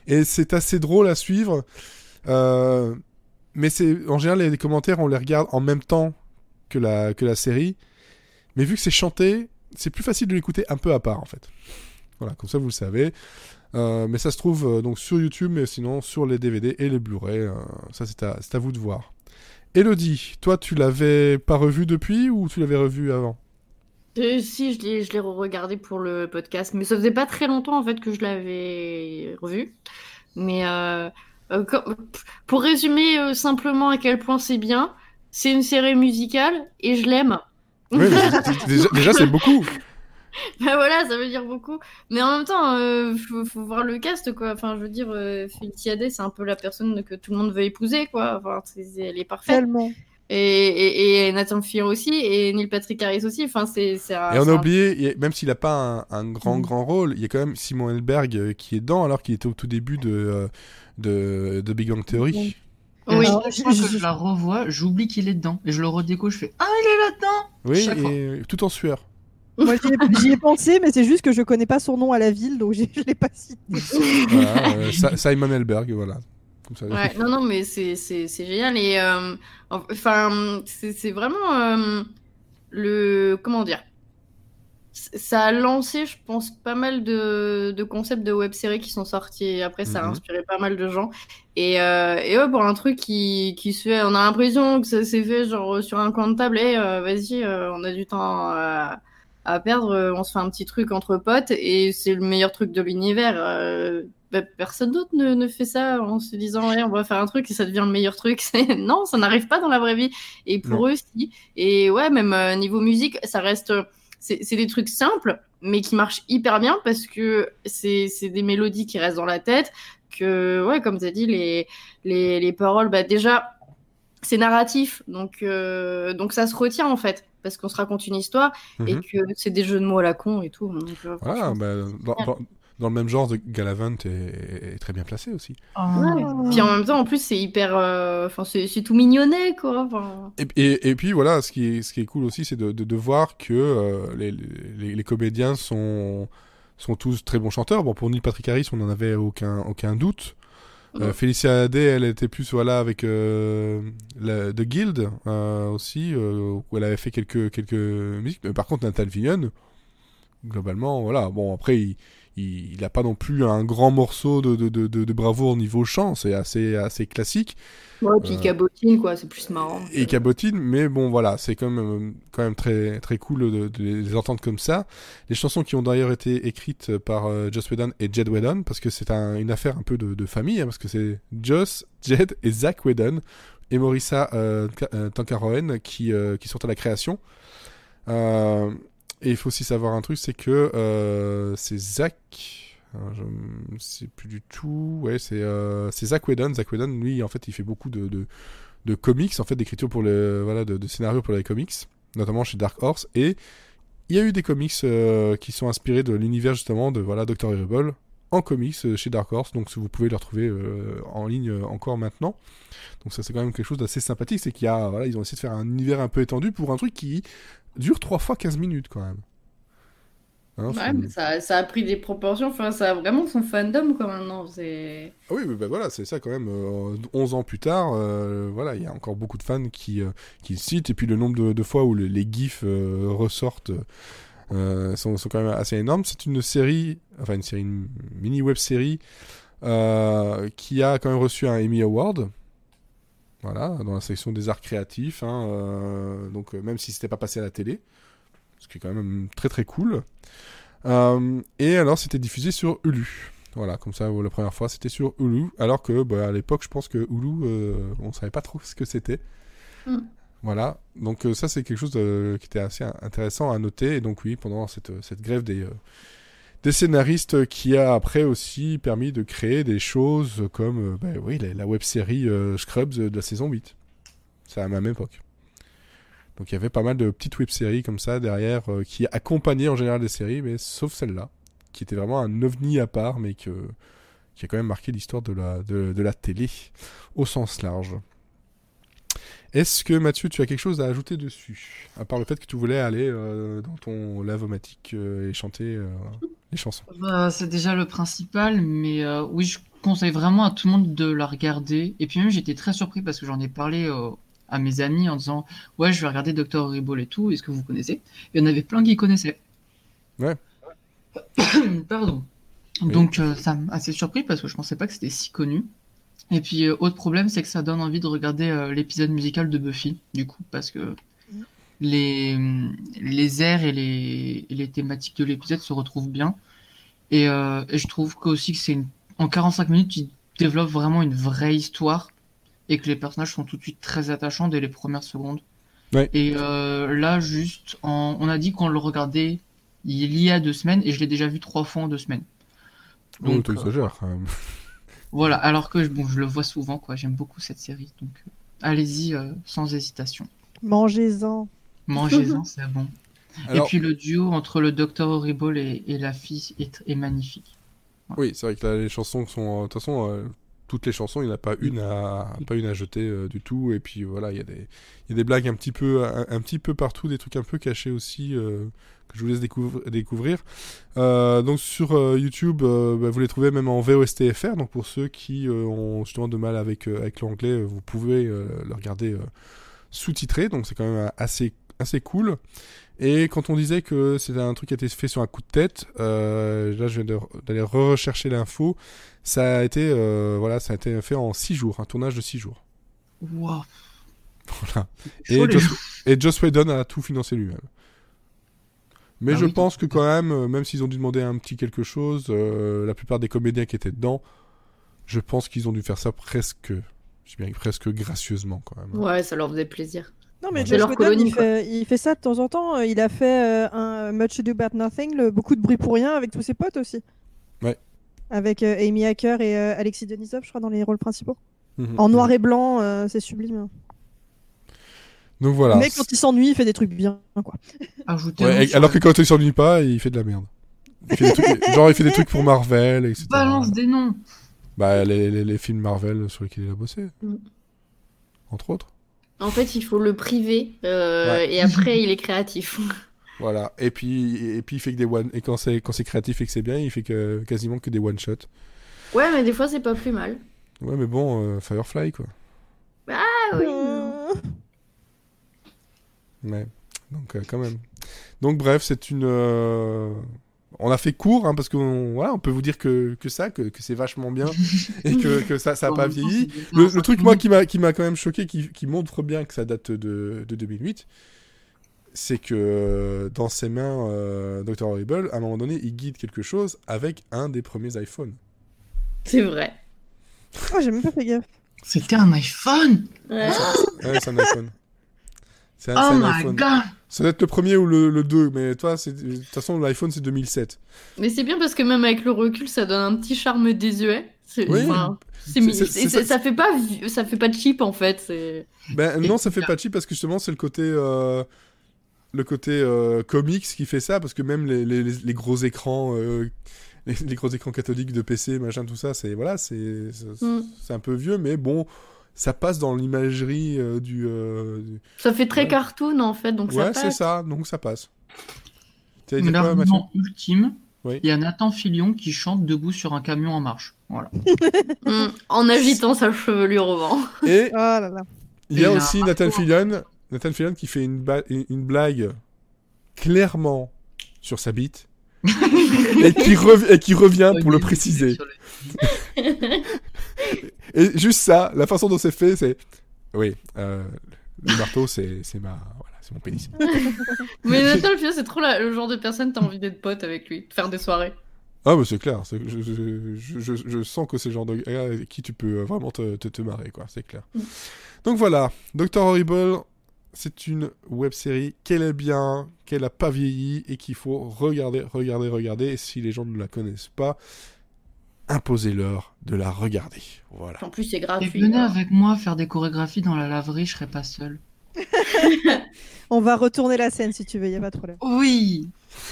Et, c'est assez drôle à suivre. Mais c'est en général les, commentaires, on les regarde en même temps que la que la série. Mais vu que c'est chanté, c'est plus facile de l'écouter un peu à part, en fait. Voilà, comme ça vous le savez. Mais ça se trouve donc sur YouTube, mais sinon sur les DVD et les Blu-ray. ça, c'est à, à vous de voir. Elodie, toi, tu l'avais pas revu depuis ou tu l'avais revu avant? Euh, si, je l'ai, je l'ai regardé pour le podcast, mais ça faisait pas très longtemps en fait que je l'avais revu. Mais euh, euh, pour résumer simplement à quel point c'est bien, c'est une série musicale et je l'aime. Oui, mais (laughs) déjà, déjà, c'est beaucoup. (laughs) Bah voilà, ça veut dire beaucoup. Mais en même temps, euh, faut, faut voir le cast, quoi. Enfin, je veux dire, euh, Félicia Day, c'est un peu la personne que tout le monde veut épouser, quoi. Enfin, elle est parfaite. Tellement. Et, et, et Nathan Fillion aussi, et Neil Patrick Harris aussi. Enfin, c'est, Et on a oublié, même s'il n'a pas un, un grand Mm. grand rôle, il y a quand même Simon Helberg euh, qui est dedans alors qu'il était au tout début de, euh, de, de Big Bang Theory. Oui. Alors, je- que je- je la revois, j'oublie qu'il est dedans. Et je le redéco, je fais Ah, il est là-dedans Oui, et tout en sueur. Moi, j'y ai, j'y ai pensé, mais c'est juste que je connais pas son nom à la ville, donc je l'ai pas cité. Voilà, euh, Simon Helberg, voilà. Comme ça. Ouais, non, non, mais c'est, c'est, c'est génial. Et euh, enfin, c'est, c'est vraiment euh, le. Comment dire? Ça a lancé, je pense, pas mal de, de concepts de web-séries qui sont sortis. Et après, ça a Mhm. inspiré pas mal de gens. Et, euh, et ouais, pour un truc qui, qui se fait, on a l'impression que ça s'est fait genre sur un coin de table. Et euh, vas-y, euh, on a du temps à, à perdre. euh, On se fait un petit truc entre potes. Et c'est le meilleur truc de l'univers. Euh, bah, personne d'autre ne, ne fait ça en se disant ouais, on va faire un truc et ça devient le meilleur truc. (laughs) C'est- non, ça n'arrive pas dans la vraie vie. Et pour Non. eux, si. Et ouais, même euh, niveau musique, ça reste. C'est des trucs simples, mais qui marchent hyper bien parce que c'est c'est des mélodies qui restent dans la tête. Que, ouais, comme tu as dit, les, les, les paroles, bah, déjà, c'est narratif. Donc, euh, donc ça se retient en fait. Parce qu'on se raconte une histoire et Mhm. que c'est des jeux de mots à la con et tout. Donc, euh, Voilà, franchement, bah, dans, dans- dans le même genre de Galavant est, est très bien placé aussi. Ouais. Puis en même temps, en plus, c'est hyper. euh, Enfin, c'est c'est tout mignonnet, quoi. Et, et, et puis voilà, ce qui est, ce qui est cool aussi, c'est de, de, de voir que euh, les, les, les comédiens sont, sont tous très bons chanteurs. Bon, pour Neil Patrick Harris, on n'en avait aucun, aucun doute. Euh, Ouais. Félicia Day, elle était plus voilà avec euh, la, The Guild euh, aussi, euh, où elle avait fait quelques, quelques musiques. Mais par contre, Nathan Fillion, globalement, voilà. Bon, après, il il n'a pas non plus un grand morceau de, de, de, bravoure au niveau chant, c'est assez, assez classique. ouais, puis Euh, cabotine, quoi. C'est plus marrant. et cabotine, mais bon voilà, c'est quand même, quand même très, très cool de, les entendre comme ça. Les chansons qui ont d'ailleurs été écrites par euh, Joss Whedon et Jed Whedon, parce que c'est un- une affaire un peu de, famille, hein, parce que c'est Joss, Jed et Zach Whedon et Morissa euh, euh, Tankaroen qui, euh, qui sont à la création. Euh, et il faut aussi savoir un truc, c'est que euh, c'est Zach. alors, Je ne sais plus du tout. Ouais, c'est euh, Zach Whedon. Zach Whedon, lui, en fait, il fait beaucoup de, de, comics, en fait, d'écriture pour le voilà, de, de scénarios pour les comics, notamment chez Dark Horse. Et il y a eu des comics euh, qui sont inspirés de l'univers justement de voilà Doctor Horrible en comics euh, chez Dark Horse. Donc vous pouvez les retrouver euh, en ligne euh, encore maintenant. Donc ça c'est quand même quelque chose d'assez sympathique, c'est qu'il y a voilà, ils ont essayé de faire un univers un peu étendu pour un truc qui dure 3 fois 15 minutes quand même. Hein, Ouais, faut- mais ça, ça a pris des proportions. Enfin, ça a vraiment son fandom, quoi, maintenant. C'est. Ah Oui, mais bah voilà, c'est ça quand même. euh, 11 ans plus tard, euh, voilà, il y a encore beaucoup de fans qui, qui le citent. Et puis le nombre de, de fois où le- les gifs ressortent sont, sont quand même assez énormes. C'est une série, enfin une série, mini web série euh, qui a quand même reçu un Emmy Award. Voilà, dans la section des arts créatifs. hein, euh, donc euh, même si c'était pas passé à la télé, ce qui est quand même très très cool. Euh, et alors c'était diffusé sur Hulu. Voilà, comme ça, la première fois, c'était sur Hulu, alors que bah, à l'époque, je pense que Hulu, euh, on savait pas trop ce que c'était. Mm. Voilà, donc euh, ça, c'est quelque chose de- qui était assez intéressant à noter. Et donc oui, pendant cette, cette grève des, euh, des scénaristes qui a après aussi permis de créer des choses comme euh, bah, oui, la, web-série euh, Scrubs de la saison 8. C'est à la même époque. Donc il y avait pas mal de petites web-séries comme ça derrière euh, qui accompagnaient en général des séries, mais sauf celle-là, qui était vraiment un ovni à part, mais qui a quand même marqué l'histoire de la, de la télé au sens large. Est-ce que Mathieu, tu as quelque chose à ajouter dessus? À part le fait que tu voulais aller euh, dans ton lavomatique euh, et chanter euh, les chansons. Bah, c'est déjà le principal, mais euh, oui, je conseille vraiment à tout le monde de la regarder. Et puis même, j'étais très surpris parce que j'en ai parlé à mes amis en disant Ouais, je vais regarder Doctor Horrible et tout, est-ce que vous connaissez? Il y en avait plein qui connaissaient. Ouais. (coughs) Pardon. Oui. Donc, ça m'a assez surpris parce que je pensais pas que c'était si connu. Et puis, euh, autre problème, c'est que ça donne envie de regarder euh, l'épisode musical de Buffy, du coup, parce que les, les airs et les, et les thématiques de l'épisode se retrouvent bien. Et, euh, et je trouve que aussi que c'est une... en 45 minutes, il développe vraiment une vraie histoire et que les personnages sont tout de suite très attachants dès les premières secondes. Ouais. Et là, juste, en- on a dit qu'on le regardait il y a deux semaines et je l'ai déjà vu trois fois en deux semaines. Donc, tu euh, exagères. Voilà, alors que bon, je le vois souvent, quoi. J'aime beaucoup cette série, donc. euh, allez-y euh, sans hésitation. Mangez-en. Mangez-en, (laughs) c'est bon. Alors, Et puis le duo entre le Dr Horrible et, et la fille est, est magnifique. oui, c'est vrai que là, les chansons sont. De toute façon, euh, toutes les chansons, il n'y en a pas une à, pas une à jeter euh, du tout. Et puis voilà, il y, a des- il y a des blagues un petit, peu, un, un petit peu partout, des trucs un peu cachés aussi. euh, que je vous laisse découvre- découvrir. Euh, donc sur euh, YouTube, euh, bah, vous les trouvez même en VOSTFR. Donc pour ceux qui ont justement de mal avec, avec l'anglais, vous pouvez le regarder sous-titré. Donc c'est quand même assez, assez cool. Et quand on disait que c'était un truc qui a été fait sur un coup de tête, là je viens d'aller rechercher l'info. Ça a été voilà, ça a été fait en 6 jours, un tournage de 6 jours. Wow. Voilà. Et Joss, et Joss Whedon a tout financé lui-même. Mais Ah je oui, pense que quand même, euh, même s'ils ont dû demander un petit quelque chose, euh, la plupart des comédiens qui étaient dedans, je pense qu'ils ont dû faire ça presque, je dirais presque gracieusement quand même. Ouais, ça leur faisait plaisir. Non, mais Josh Whedon, colonie, il, fait, il fait ça de temps en temps. Euh, Il a fait euh, un Much Ado About Nothing, le beaucoup de bruit pour rien, avec tous ses potes aussi. Ouais. Avec euh, Amy Hacker et euh, Alexis Denisov, je crois, dans les rôles principaux. Mhm. En noir et blanc, euh, c'est sublime. Donc voilà. Mais quand il s'ennuie, il fait des trucs bien, quoi. Ouais, et- alors que quand il s'ennuie pas, il fait de la merde. Il fait des trucs- (laughs) genre il fait des trucs pour Marvel, etc. balance des noms. Bah les, les, les films Marvel sur lesquels il a bossé, Mm. entre autres. En fait, il faut le priver euh, Ouais. et après, il est créatif. (laughs) Voilà. Et puis et puis il fait que des one et quand c'est quand c'est créatif et que c'est bien, il fait que quasiment que des one shot. Ouais, mais des fois, c'est pas plus mal. Ouais, mais bon, euh, Firefly quoi. Ah oui. Ouais. Donc euh, quand même. Donc bref, c'est une. euh, On a fait court hein, parce qu'on voilà, on peut vous dire que, que ça, que, que c'est vachement bien (laughs) et que, que ça ça a En pas vieilli. Le, truc moi qui m'a qui m'a quand même choqué, qui, qui montre bien que ça date de, de 2008, c'est que euh, dans ses mains, euh, Dr Horrible, à un moment donné, il guide quelque chose avec un des premiers iPhones. C'est vrai. Oh, j'ai même pas fait gaffe. C'était un iPhone? Ouais. Ouais, c'est un iPhone. C'est un, Oh my iPhone. god. Ça doit être le premier ou le, le 2, mais toi, de toute façon, l'iPhone c'est 2007. Mais c'est bien parce que même avec le recul, ça donne un petit charme désuet. C'est, Oui. enfin, c'est- ça fait pas, ça fait pas cheap en fait. Ben non, ça fait pas cheap parce que justement, c'est le côté. euh, le côté euh, comics qui fait ça, parce que même les, les, gros écrans. euh, les, les gros écrans catholiques de PC, machin, tout ça, c'est voilà, c'est Mm. c'est un peu vieux, mais bon, ça passe dans l'imagerie euh, du, euh, du- Ça fait très Ouais. cartoon en fait, donc Ouais, ça c'est passe. ça, donc ça passe. L'argument ultime, Oui. il y a Nathan Fillion qui chante debout sur un camion en marche. Voilà. (laughs) (laughs) Mm. En agitant sa chevelure au vent. Et Oh là là. il y a Et aussi Nathan. Fillion, Nathan Fillion qui fait une, ba- une blague clairement sur sa bite (laughs) et, qui rev- et qui revient pour le préciser. Le- (laughs) Et juste ça, la façon dont c'est fait, c'est. Oui, euh, le marteau, c'est ma. Voilà, c'est mon pénis. (laughs) Mais Nathan Fillion, c'est trop la- le genre de personne t'as envie d'être pote avec lui, de faire des soirées. Ah, mais c'est clair. Je, je, je, sens que c'est le genre de gars avec qui tu peux vraiment te, te, te marrer, quoi. C'est clair. Mm. Donc voilà, Dr. Horrible, c'est une web série qu'elle est bien, qu'elle a pas vieilli et qu'il faut regarder, regarder, regarder. Et si les gens ne la connaissent pas, imposez-leur de la regarder. Voilà. En plus, c'est Et gratuit. venez alors. avec moi faire des chorégraphies dans la laverie, je serai pas seul. (laughs) On va retourner la scène si tu veux, y a pas de problème. Oui.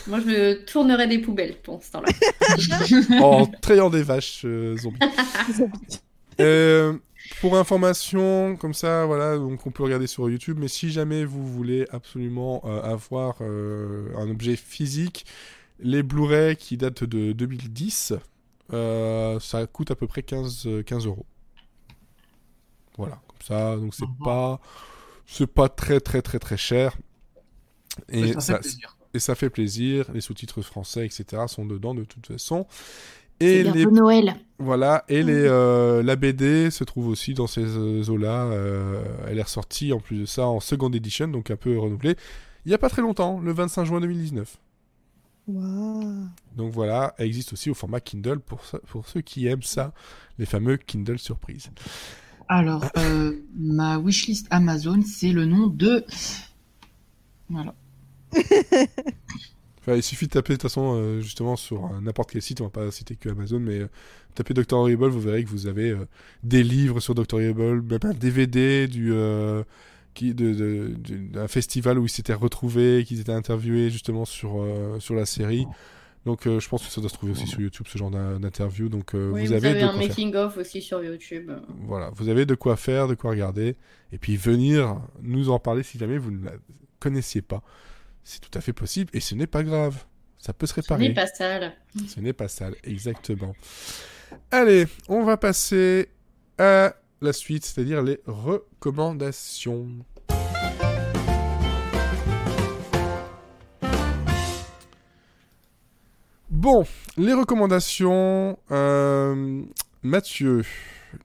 Moi, je tournerai des poubelles pour ce temps-là. (laughs) en trayant des vaches euh, zombies. (laughs) Euh, pour information, comme ça, voilà, donc on peut regarder sur YouTube. Mais si jamais vous voulez absolument euh, avoir euh, un objet physique, les Blu-ray qui datent de 2010, euh, ça coûte à peu près 15, euh, 15 euros. Voilà, comme ça, donc c'est Mhm. pas, c'est pas très très très très cher. Et ça ça, fait plaisir. et ça fait plaisir. Les sous-titres français, etc., sont dedans de toute façon. Et les Noël. voilà, et Mhm. les, euh, la BD se trouve aussi dans ces euh, eaux-là. euh, elle est ressortie en plus de ça en second edition, donc un peu renouvelée. Il n'y a pas très longtemps, le 25 juin 2019. Waouh. Donc voilà, elle existe aussi au format Kindle pour, ça- pour ceux qui aiment ça, les fameux Kindle Surprise. Alors, euh, ma wishlist Amazon, c'est le nom de. Voilà. (laughs) Enfin, il suffit de taper de toute façon euh, justement sur euh, n'importe quel site, on va pas citer que Amazon, mais euh, tapez Dr Horrible, vous verrez que vous avez euh, des livres sur Dr Horrible, même un DVD du euh, qui de, de- festival où ils s'étaient retrouvés, qu'ils étaient interviewés justement sur euh, sur la série. Donc euh, je pense que ça doit se trouver aussi sur YouTube ce genre d'in- d'interview. Donc euh, Oui, vous, vous, avez, avez de un quoi faire. making of aussi sur YouTube. Voilà, vous avez de quoi faire, de quoi regarder, et puis venir nous en parler si jamais vous ne la connaissiez pas. C'est tout à fait possible, et ce n'est pas grave. Ça peut se Ce réparer. n'est pas sale. Ce n'est pas sale, exactement. Allez, on va passer à la suite, c'est-à-dire les recommandations. Bon, les recommandations, euh, Mathieu.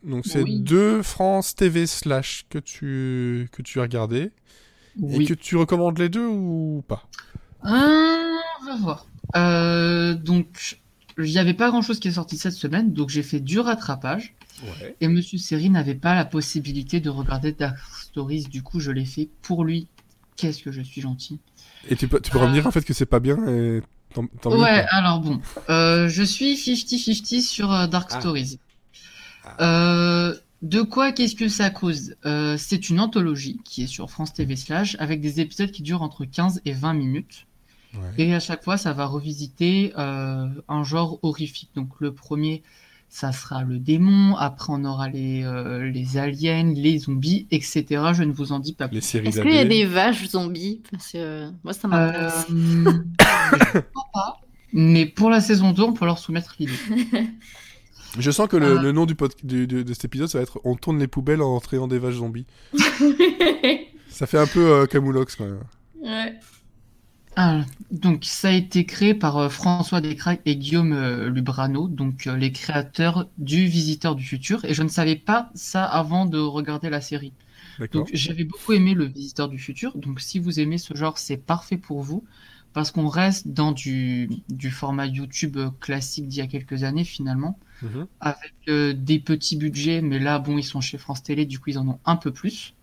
Donc c'est Oui. deux France TV slash que tu que tu as regardé et que tu recommandes les deux ou pas? Ah, on va voir. Euh, donc, il n'y avait pas grand-chose qui est sorti cette semaine, donc j'ai fait du rattrapage. Ouais. Et Monsieur Seri n'avait pas la possibilité de regarder Dark Stories, du coup je l'ai fait pour lui. Qu'est-ce que je suis gentil. Et tu peux tu peux Euh, revenir en fait que c'est pas bien et Ouais, alors bon, euh, je suis 50-50 sur euh, Dark Ah. Stories. Euh, de quoi qu'est-ce que ça cause? C'est une anthologie qui est sur France TV Slash avec des épisodes qui durent entre 15 et 20 minutes. Ouais. Et à chaque fois, ça va revisiter euh, un genre horrifique. Donc le premier, ça sera le démon. Après, on aura les, euh, les aliens, les zombies, etc. Je ne vous en dis pas plus. Les séries Est-ce qu'il y a des vaches zombies? Parce que euh, moi, ça Euh, m'intéresse. je crois pas. Mais pour la saison 2, on peut leur soumettre l'idée. (laughs) Je sens que le, le nom du, pod- du- du- de cet épisode, ça va être On tourne les poubelles en entraînant des vaches zombies. (laughs) Ça fait un peu euh, Camoulox quand même. ouais. Ah, donc ça a été créé par euh, François Descraques et Guillaume euh, Lubrano, donc euh, les créateurs du Visiteur du futur. Et je ne savais pas ça avant de regarder la série. Donc j'avais beaucoup aimé le Visiteur du futur. Donc si vous aimez ce genre, c'est parfait pour vous. Parce qu'on reste dans du, du format YouTube classique d'il y a quelques années finalement, Mhm. avec des petits budgets, mais là bon ils sont chez France Télé, du coup ils en ont un peu plus.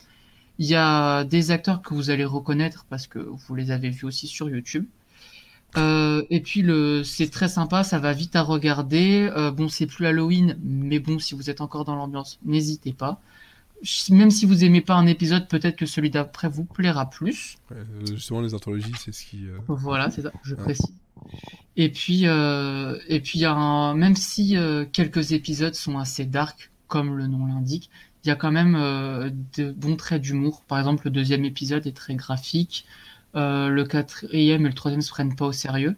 Il y a des acteurs que vous allez reconnaître parce que vous les avez vus aussi sur YouTube. Euh, et puis le, c'est très sympa, ça va vite à regarder. Euh, bon, c'est plus Halloween, mais bon, si vous êtes encore dans l'ambiance, n'hésitez pas. Même si vous aimez pas un épisode, peut-être que celui d'après vous plaira plus. Ouais, euh, justement, les anthologies, c'est ce qui. euh, Voilà, c'est ça, je précise. Et puis, et puis un, même si quelques épisodes sont assez dark, comme le nom l'indique, il y a quand même euh, de bons traits d'humour. Par exemple, le deuxième épisode est très graphique. Euh, le quatrième et le troisième se prennent pas au sérieux.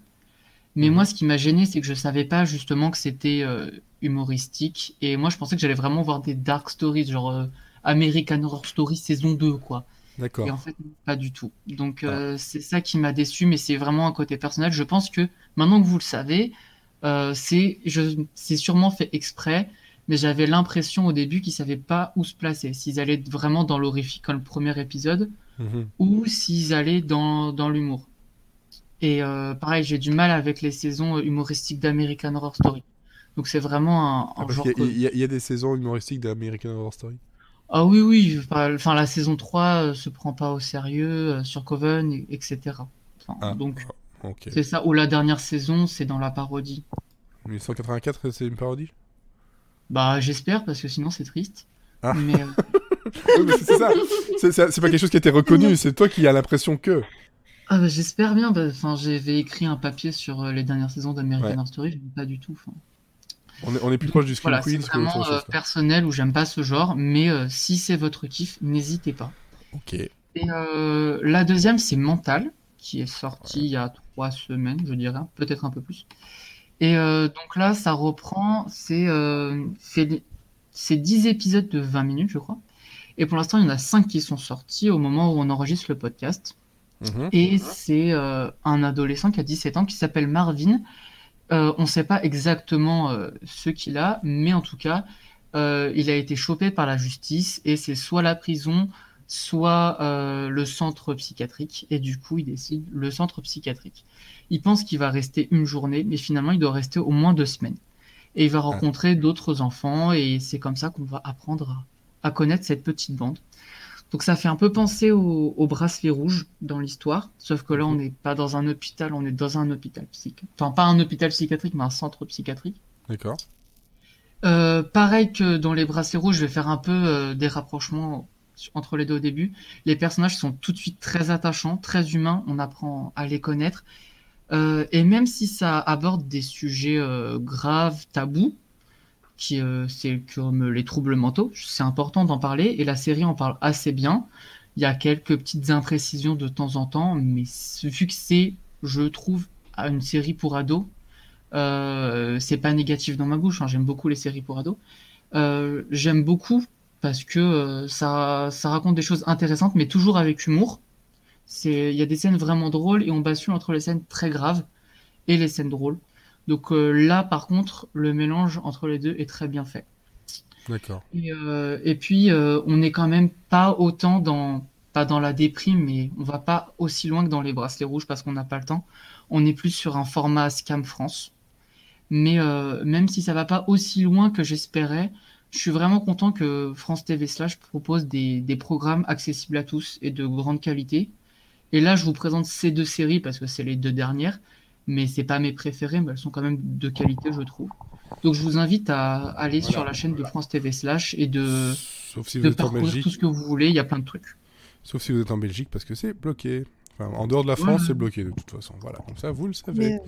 Mais Mhm. moi, ce qui m'a gêné, c'est que je savais pas justement que c'était euh, humoristique. Et moi, je pensais que j'allais vraiment voir des dark stories, genre euh, American Horror Story saison 2, quoi. D'accord. Et en fait, pas du tout. Donc, euh, c'est ça qui m'a déçu, mais c'est vraiment un côté personnel. Je pense que maintenant que vous le savez, c'est je- c'est sûrement fait exprès, mais j'avais l'impression au début qu'ils savaient pas où se placer. S'ils allaient vraiment dans l'horrifique comme le premier épisode, Mhm. ou s'ils allaient dans, dans l'humour. Et euh, pareil, j'ai du mal avec les saisons humoristiques d'American Horror Story. Donc, c'est vraiment un, un Ah, genre. y, que- il y a- il y a des saisons humoristiques d'American Horror Story. Ah oui, oui, enfin, la saison 3 euh, se prend pas au sérieux, euh, sur Coven, et- etc. Enfin, Ah, donc, Ok. c'est ça. Ou la dernière saison, c'est dans la parodie. 1984, c'est une parodie? Bah, j'espère, parce que sinon, c'est triste. Ah. Mais, euh, (laughs) Oui, c'est ça. Pas quelque chose qui a été reconnu, (laughs) c'est toi qui as l'impression que. ah, bah, j'espère bien. bah, j'avais écrit un papier sur euh, les dernières saisons d'American Ouais. Horror Story, j'aime pas du tout. On est, on est plus proche du Scream Voilà, c'est Queens que autre vraiment chose. euh, personnel où j'aime pas ce genre, mais euh, si c'est votre kiff, n'hésitez pas. Ok. Et euh, la deuxième, c'est Mental, qui est sorti il y a trois semaines, je dirais, peut-être un peu plus. Et euh, donc là, ça reprend, c'est euh, c'est c'est 10 épisodes de 20 minutes, je crois. Et pour l'instant, il y en a 5 qui sont sortis au moment où on enregistre le podcast. Mhm. Et c'est euh, un adolescent qui a 17 ans qui s'appelle Marvin. Euh, on ne sait pas exactement euh, ce qu'il a, mais en tout cas, euh, il a été chopé par la justice et c'est soit la prison, soit euh, le centre psychiatrique. Et du coup, il décide le centre psychiatrique. Il pense qu'il va rester une journée, mais finalement, il doit rester au moins deux semaines. Et il va rencontrer d'autres enfants et c'est comme ça qu'on va apprendre à, à connaître cette petite bande. Donc ça fait un peu penser au, au bracelet rouge dans l'histoire, sauf que là on n'est pas dans un hôpital, on est dans un hôpital psychiatrique. Enfin pas un hôpital psychiatrique, mais un centre psychiatrique. D'accord. Euh, pareil que dans les bracelets rouges, je vais faire un peu euh, des rapprochements entre les deux au début. Les personnages sont tout de suite très attachants, très humains, on apprend à les connaître. Euh, et même si ça aborde des sujets euh, graves, tabous, qui euh, c'est comme les troubles mentaux, c'est important d'en parler et la série en parle assez bien. Il y a quelques petites imprécisions de temps en temps, mais vu que c'est, je trouve, une série pour ados, c'est pas négatif dans ma bouche. hein, J'aime beaucoup les séries pour ados. J'aime beaucoup parce que euh, ça, ça raconte des choses intéressantes, mais toujours avec humour. Il y a des scènes vraiment drôles et on bascule entre les scènes très graves et les scènes drôles. Donc euh, là, par contre, le mélange entre les deux est très bien fait. D'accord. Et, euh, et puis, euh, on n'est quand même pas autant dans, pas dans la déprime, mais on va pas aussi loin que dans les bracelets rouges parce qu'on n'a pas le temps. On est plus sur un format Scam France. Mais même si ça va pas aussi loin que j'espérais, je suis vraiment content que France TV Slash propose des, des programmes accessibles à tous et de grande qualité. Et là, je vous présente ces deux séries parce que c'est les deux dernières, mais c'est pas mes préférées, mais elles sont quand même de qualité, je trouve. Donc, je vous invite à aller Voilà. sur la chaîne de France TV Slash et de, Sauf si vous de êtes en parcourir tout ce Belgique. que vous voulez. Il y a plein de trucs. Sauf si vous êtes en Belgique parce que c'est bloqué. Enfin, en dehors de la France, Ouais. c'est bloqué de toute façon. Voilà, comme ça, vous le savez. Mais,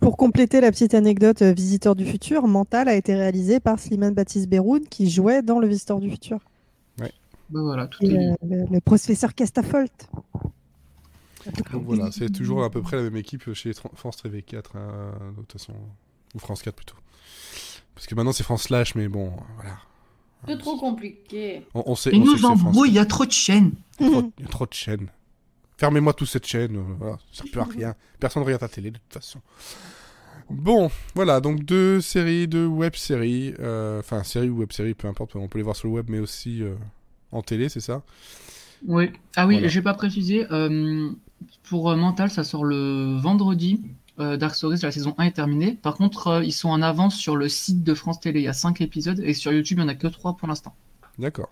pour compléter la petite anecdote euh, Visiteur du futur, Mental a été réalisé par Slimane Baptiste Beroun qui jouait dans Le Visiteur du futur. Bah voilà, tout Et, est euh, le, le professeur Castafolt. Donc voilà, c'est toujours à peu près la même équipe chez France TV 4, hein, de toute façon. Ou France 4 plutôt. Parce que maintenant c'est France Slash, mais bon, voilà. C'est trop compliqué. On, on sait, Il on sait nous que France. embrouille, il y a trop de chaînes. Il y a trop de chaînes. Fermez-moi toute cette chaîne, euh, voilà, ça sert plus à rien. Personne ne regarde la télé de toute façon. Bon, voilà, donc deux séries, deux web-séries, euh, enfin séries ou web-séries, peu importe, on peut les voir sur le web, mais aussi euh, en télé, c'est ça? Oui. Ah oui, Voilà. j'ai pas précisé. pour Mental, ça sort le vendredi. Dark Stories, la saison 1 est terminée. Par contre, euh, ils sont en avance sur le site de France Télé. Il y a 5 épisodes et sur YouTube, il n'y en a que 3 pour l'instant. D'accord.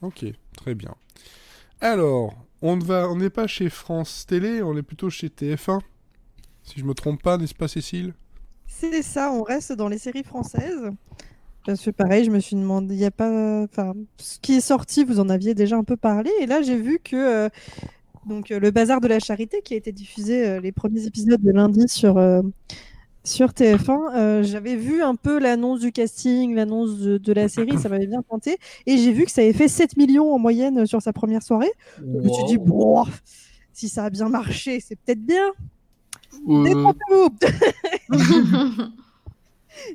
Ok, très bien. Alors, on ne va, on n'est pas chez France Télé, on est plutôt chez TF1. Si je me trompe pas, n'est-ce pas, Cécile? C'est ça, on reste dans les séries françaises. Parce que pareil, je me suis demandé, il y a pas, enfin, ce qui est sorti, vous en aviez déjà un peu parlé, et là j'ai vu que euh, euh, le bazar de la charité qui a été diffusé euh, les premiers épisodes de lundi sur sur TF1, euh, j'avais vu un peu l'annonce du casting, l'annonce de, de la série, ça m'avait bien tenté, et j'ai vu que ça avait fait 7 millions en moyenne sur sa première soirée. Je me suis dit bon, si ça a bien marché, c'est peut-être bien. Euh, (laughs)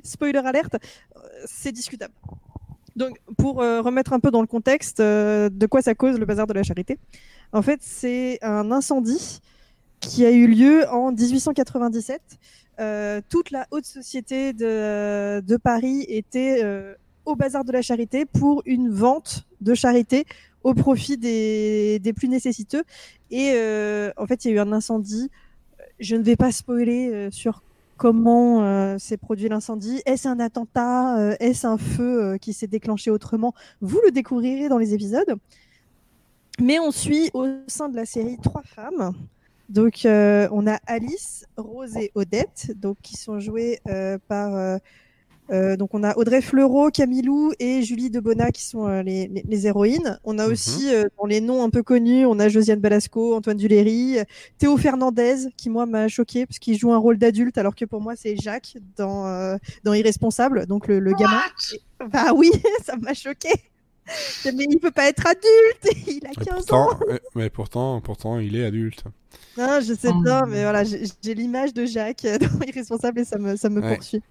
spoiler alerte, euh, c'est discutable. Donc, pour euh, remettre un peu dans le contexte de quoi ça cause le bazar de la charité, en fait, c'est un incendie qui a eu lieu en 1897. Euh, toute la haute société de, de Paris était euh, au bazar de la charité pour une vente de charité au profit des, plus nécessiteux. Et euh, en fait, il y a eu un incendie. Je ne vais pas spoiler euh, sur comment euh, s'est produit l'incendie. Est-ce un attentat? Euh, Est-ce un feu euh, qui s'est déclenché autrement? Vous le découvrirez dans les épisodes. Mais on suit au sein de la série trois femmes. Donc euh, on a Alice, Rose et Odette, donc qui sont jouées euh, par euh, euh, donc on a Audrey Fleurot, Camilou et Julie Debona qui sont euh, les, les- les héroïnes. On a Mhm. aussi euh, dans les noms un peu connus, on a Josiane Balasco, Antoine Duléry, Théo Fernandez qui moi m'a choqué parce qu'il joue un rôle d'adulte alors que pour moi c'est Jacques dans euh, dans Irresponsable, donc le, le gamin. Bah oui, (laughs) ça m'a choqué. (laughs) Mais il peut pas être adulte, (laughs) il a Et 15 ans. pourtant, euh, mais pourtant, pourtant, il est adulte. Non, je sais Oh. pas, mais voilà, j'ai l'image de Jacques (laughs) dans Irresponsable et ça me, ça me Ouais. poursuit.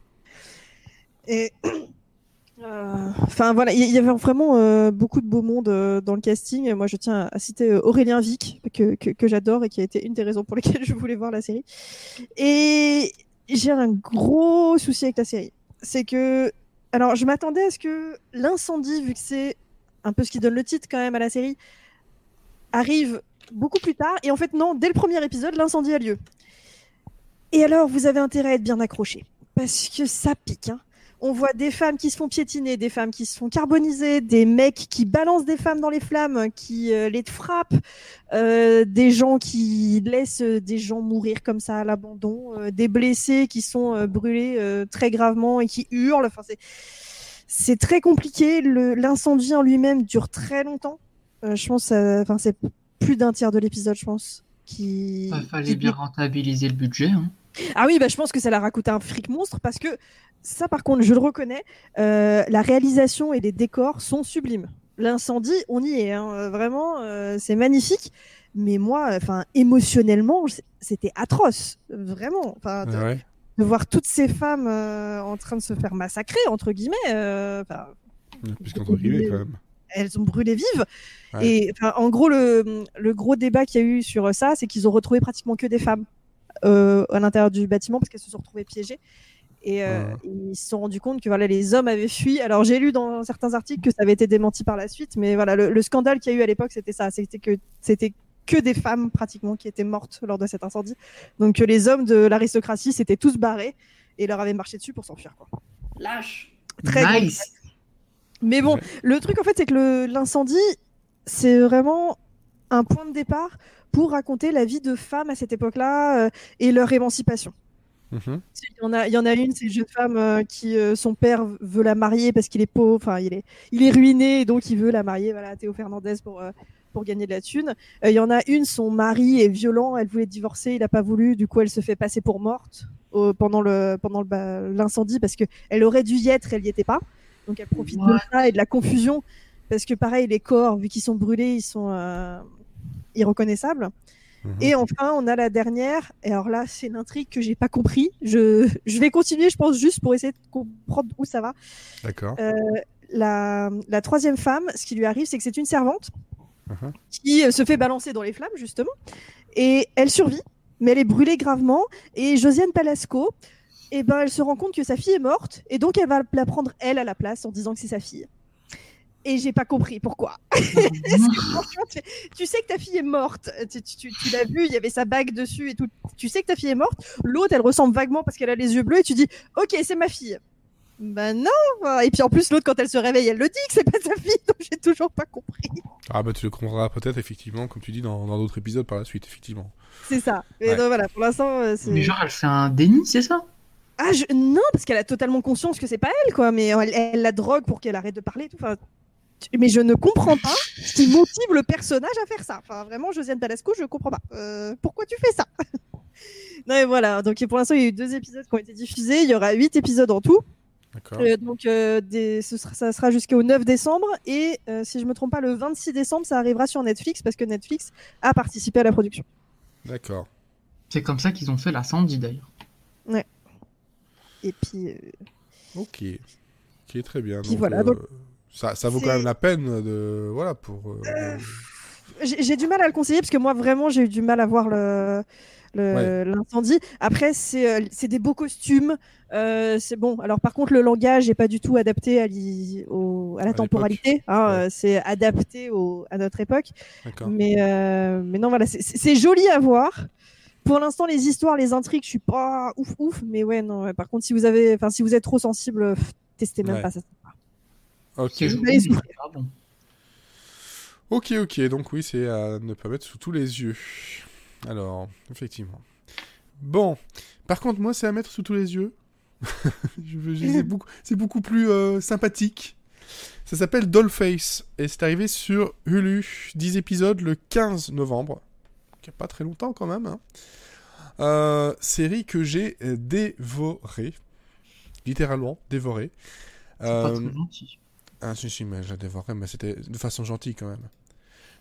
Et. (clears throat) euh, Enfin voilà, il y, y avait vraiment euh, beaucoup de beau monde euh, dans le casting. Moi, je tiens à citer Aurélien Vic, que, que, que j'adore et qui a été une des raisons pour lesquelles je voulais voir la série. Et j'ai un gros souci avec la série. C'est que. Alors, je m'attendais à ce que l'incendie, vu que c'est un peu ce qui donne le titre quand même à la série, arrive beaucoup plus tard. Et en fait, non, dès le premier épisode, l'incendie a lieu. Et alors, vous avez intérêt à être bien accroché. Parce que ça pique. hein. On voit des femmes qui se font piétiner, des femmes qui se font carboniser, des mecs qui balancent des femmes dans les flammes, qui euh, les frappent, euh, des gens qui laissent euh, des gens mourir comme ça à l'abandon, euh, des blessés qui sont brûlés très gravement et qui hurlent. Enfin, c'est c'est très compliqué. L'incendie en lui-même dure très longtemps. Je pense, enfin, c'est plus d'un tiers de l'épisode, je pense. Qui, Il fallait bien rentabiliser le budget. hein. ah oui, bah, je pense que ça leur a coûté un fric monstre parce que ça, par contre, je le reconnais, euh, la réalisation et les décors sont sublimes. L'incendie, on y est, hein, vraiment, euh, c'est magnifique. Mais moi, enfin, émotionnellement, c'était atroce, vraiment. Enfin, de, Ah ouais. de voir toutes ces femmes euh, en train de se faire massacrer, entre guillemets, Plus qu'entre guillemets, quand même. elles ont brûlé vives. Ouais. Et en gros, le, le gros débat qu'il y a eu sur ça, c'est qu'ils ont retrouvé pratiquement que des femmes euh, à l'intérieur du bâtiment parce qu'elles se sont retrouvées piégées. Et euh, ils se sont rendus compte que voilà, les hommes avaient fui. Alors j'ai lu dans certains articles que ça avait été démenti par la suite, mais voilà, le, le scandale qu'il y a eu à l'époque, c'était ça, c'était que c'était que des femmes pratiquement qui étaient mortes lors de cet incendie. Donc que les hommes de l'aristocratie s'étaient tous barrés et leur avaient marché dessus pour s'enfuir. quoi. Lâche. Très nice. mais bon, Ouais. le truc en fait, c'est que le- l'incendie, c'est vraiment un point de départ pour raconter la vie de femmes à cette époque-là euh, et leur émancipation. Mhm. Il y en a, il y en a une, c'est une jeune femme euh, qui, euh, son père veut la marier parce qu'il est pauvre, enfin il est, il est ruiné et donc il veut la marier, voilà, à Théo Fernandez pour euh, pour gagner de la thune. Euh, Il y en a une, son mari est violent, elle voulait divorcer, il n'a pas voulu, du coup elle se fait passer pour morte au- pendant le pendant le ba- l'incendie parce que elle aurait dû y être, elle y était pas. Donc elle profite de ça et de la confusion parce que pareil les corps vu qu'ils sont brûlés, ils sont euh, irreconnaissables. Mhm. Et enfin, on a la dernière. Et alors là, c'est une intrigue que j'ai pas compris. Je, je vais continuer, je pense, juste pour essayer de comprendre où ça va. D'accord. Euh, la, la troisième femme, ce qui lui arrive, c'est que c'est une servante Mhm. qui euh, se fait balancer dans les flammes, justement. Et elle survit, mais elle est brûlée gravement. Et Josiane Palasco, eh ben, elle se rend compte que sa fille est morte. Et donc, elle va la prendre, elle, à la place, en disant que c'est sa fille. Et j'ai pas compris pourquoi. (laughs) Que franchement, tu, sais que ta fille est morte. Tu, tu- tu- tu l'as vu, il y avait sa bague dessus et tout. Tu sais que ta fille est morte. L'autre, elle ressemble vaguement parce qu'elle a les yeux bleus et tu dis, ok, c'est ma fille. Ben non. Et puis en plus, l'autre, quand elle se réveille, elle le dit que c'est pas sa fille. (laughs) Donc j'ai toujours pas compris. Ah bah tu le comprendras peut-être effectivement, comme tu dis, dans dans d'autres épisodes par la suite, effectivement. C'est ça. Ouais. donc voilà, pour l'instant, euh, c'est. Mais genre, elle fait un déni, c'est ça? Ah, je... non, parce qu'elle a totalement conscience que c'est pas elle, quoi. Mais elle, elle la drogue pour qu'elle arrête de parler et tout. Enfin, mais je ne comprends pas ce (laughs) qui motive le personnage à faire ça. Enfin, vraiment, Josiane Balasco, je comprends pas. Euh, pourquoi tu fais ça (laughs) Non, et voilà. Donc, pour l'instant, il y a eu deux épisodes qui ont été diffusés. Il y aura huit épisodes en tout. D'accord. Euh, donc, euh, des... ce sera... ça sera jusqu'au 9 décembre. Et euh, si je me trompe pas, le 26 décembre, ça arrivera sur Netflix parce que Netflix a participé à la production. D'accord. C'est comme ça qu'ils ont fait l'incendie d'ailleurs. Et puis, euh, Ok. Ok, très bien. Puis voilà, donc- ça, ça vaut quand même la peine de voilà pour. euh, J'ai j'ai du mal à le conseiller parce que moi vraiment j'ai eu du mal à voir le Ouais. l'incendie. Après c'est euh, c'est des beaux costumes. Euh, c'est bon. Alors par contre le langage est pas du tout adapté à, l'i- au- à la À temporalité. hein, Ouais. euh, c'est adapté au, à notre époque. Mais euh, mais non voilà c'est- joli à voir. Pour l'instant les histoires, les intrigues, je suis pas ouf ouf. Mais ouais non. ouais. Par contre si vous avez, enfin si vous êtes trop sensible, pff, testez même pas ça. Bon. Ok, ok. Donc oui, c'est à ne pas mettre sous tous les yeux. Alors, effectivement. Bon. Par contre, moi, c'est à mettre sous tous les yeux. (laughs) Je veux- je- c'est beaucoup, c'est beaucoup plus euh, sympathique. Ça s'appelle Dollface et c'est arrivé sur Hulu. 10 épisodes le 15 novembre. Il n'y a pas très longtemps quand même. hein. Euh, série que j'ai dévorée. Littéralement dévorée. C'est pas Euh, très gentil. Ah si si mais je la dévorerai mais c'était de façon gentille quand même.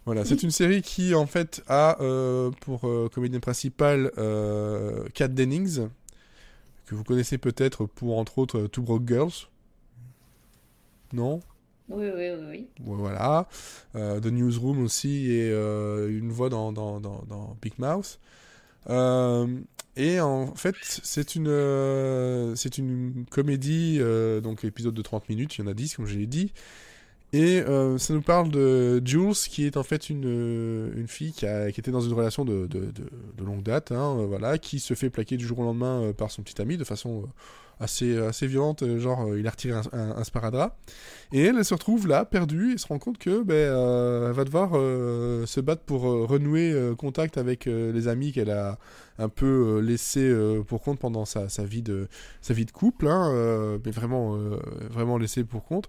Voilà, c'est une série qui en fait a euh, pour euh, comédienne principale euh, Kat Dennings que vous connaissez peut-être pour entre autres Two Broke Girls. Non? Oui, oui, oui, oui. Voilà. Euh, The Newsroom aussi et euh, une voix dans, dans, dans, dans Big Mouth. Euh, et en fait, c'est une, euh, c'est une comédie, euh, donc épisode de 30 minutes, il y en a 10 comme je l'ai dit. Et ça nous parle de Jules, qui est en fait une, une fille qui, a, qui était dans une relation de, de, de, longue date, hein, voilà, qui se fait plaquer du jour au lendemain par son petit ami de façon assez, assez violente, euh, genre euh, il a retiré un, un, un sparadrap. Et elle, se retrouve là, perdue, et se rend compte que ben, euh, elle va devoir euh, se battre pour euh, renouer euh, contact avec euh, les amis qu'elle a un peu euh, euh, pour compte pendant sa, sa, vie, de, sa vie de couple, hein, euh, mais vraiment, euh, vraiment laissés pour compte.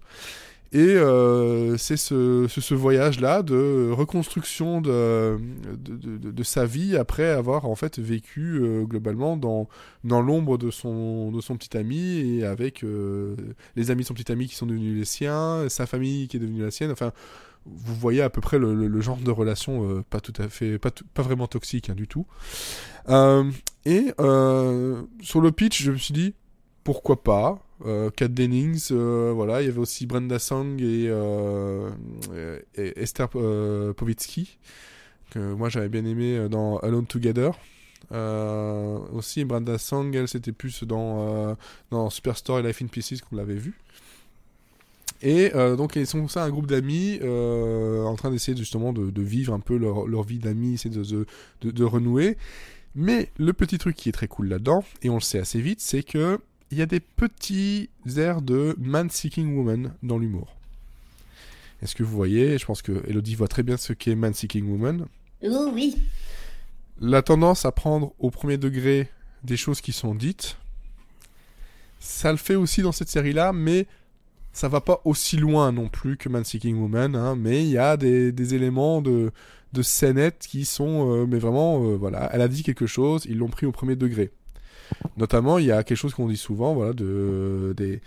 Et euh, c'est ce, ce, voyage-là de reconstruction de, de, de, de, sa vie après avoir en fait vécu euh, globalement dans, dans l'ombre de son, de son petit ami et avec euh, les amis de son petit ami qui sont devenus les siens, sa famille qui est devenue la sienne. Enfin, vous voyez à peu près le, le, le genre de relation euh, pas tout à fait, pas, pas vraiment toxique hein, du tout. Euh, et euh, sur le pitch, je me suis dit pourquoi pas. Euh, Kat Dennings, euh, voilà, il y avait aussi Brenda Song et, euh, et Esther euh, Povitsky, que moi j'avais bien aimé dans Alone Together. Aussi Brenda Song, elle c'était plus dans, dans Superstore et Life in Pieces qu'on l'avait vu. Et donc ils sont ça un groupe d'amis en train d'essayer justement de, vivre un peu leur, leur vie d'amis, essayer de, de renouer. Mais le petit truc qui est très cool là-dedans, et on le sait assez vite, c'est que il y a des petits airs de Man Seeking Woman dans l'humour. Est-ce que vous voyez Je pense que Elodie voit très bien ce qu'est Man Seeking Woman. Oh oui. La tendance à prendre au premier degré des choses qui sont dites, ça le fait aussi dans cette série-là, mais ça va pas aussi loin non plus que Man Seeking Woman, hein, mais il y a des, des éléments de, de scénettes qui sont, euh, mais vraiment, euh, voilà, elle a dit quelque chose, ils l'ont pris au premier degré. Notamment, il y a quelque chose qu'on dit souvent, voilà, de des,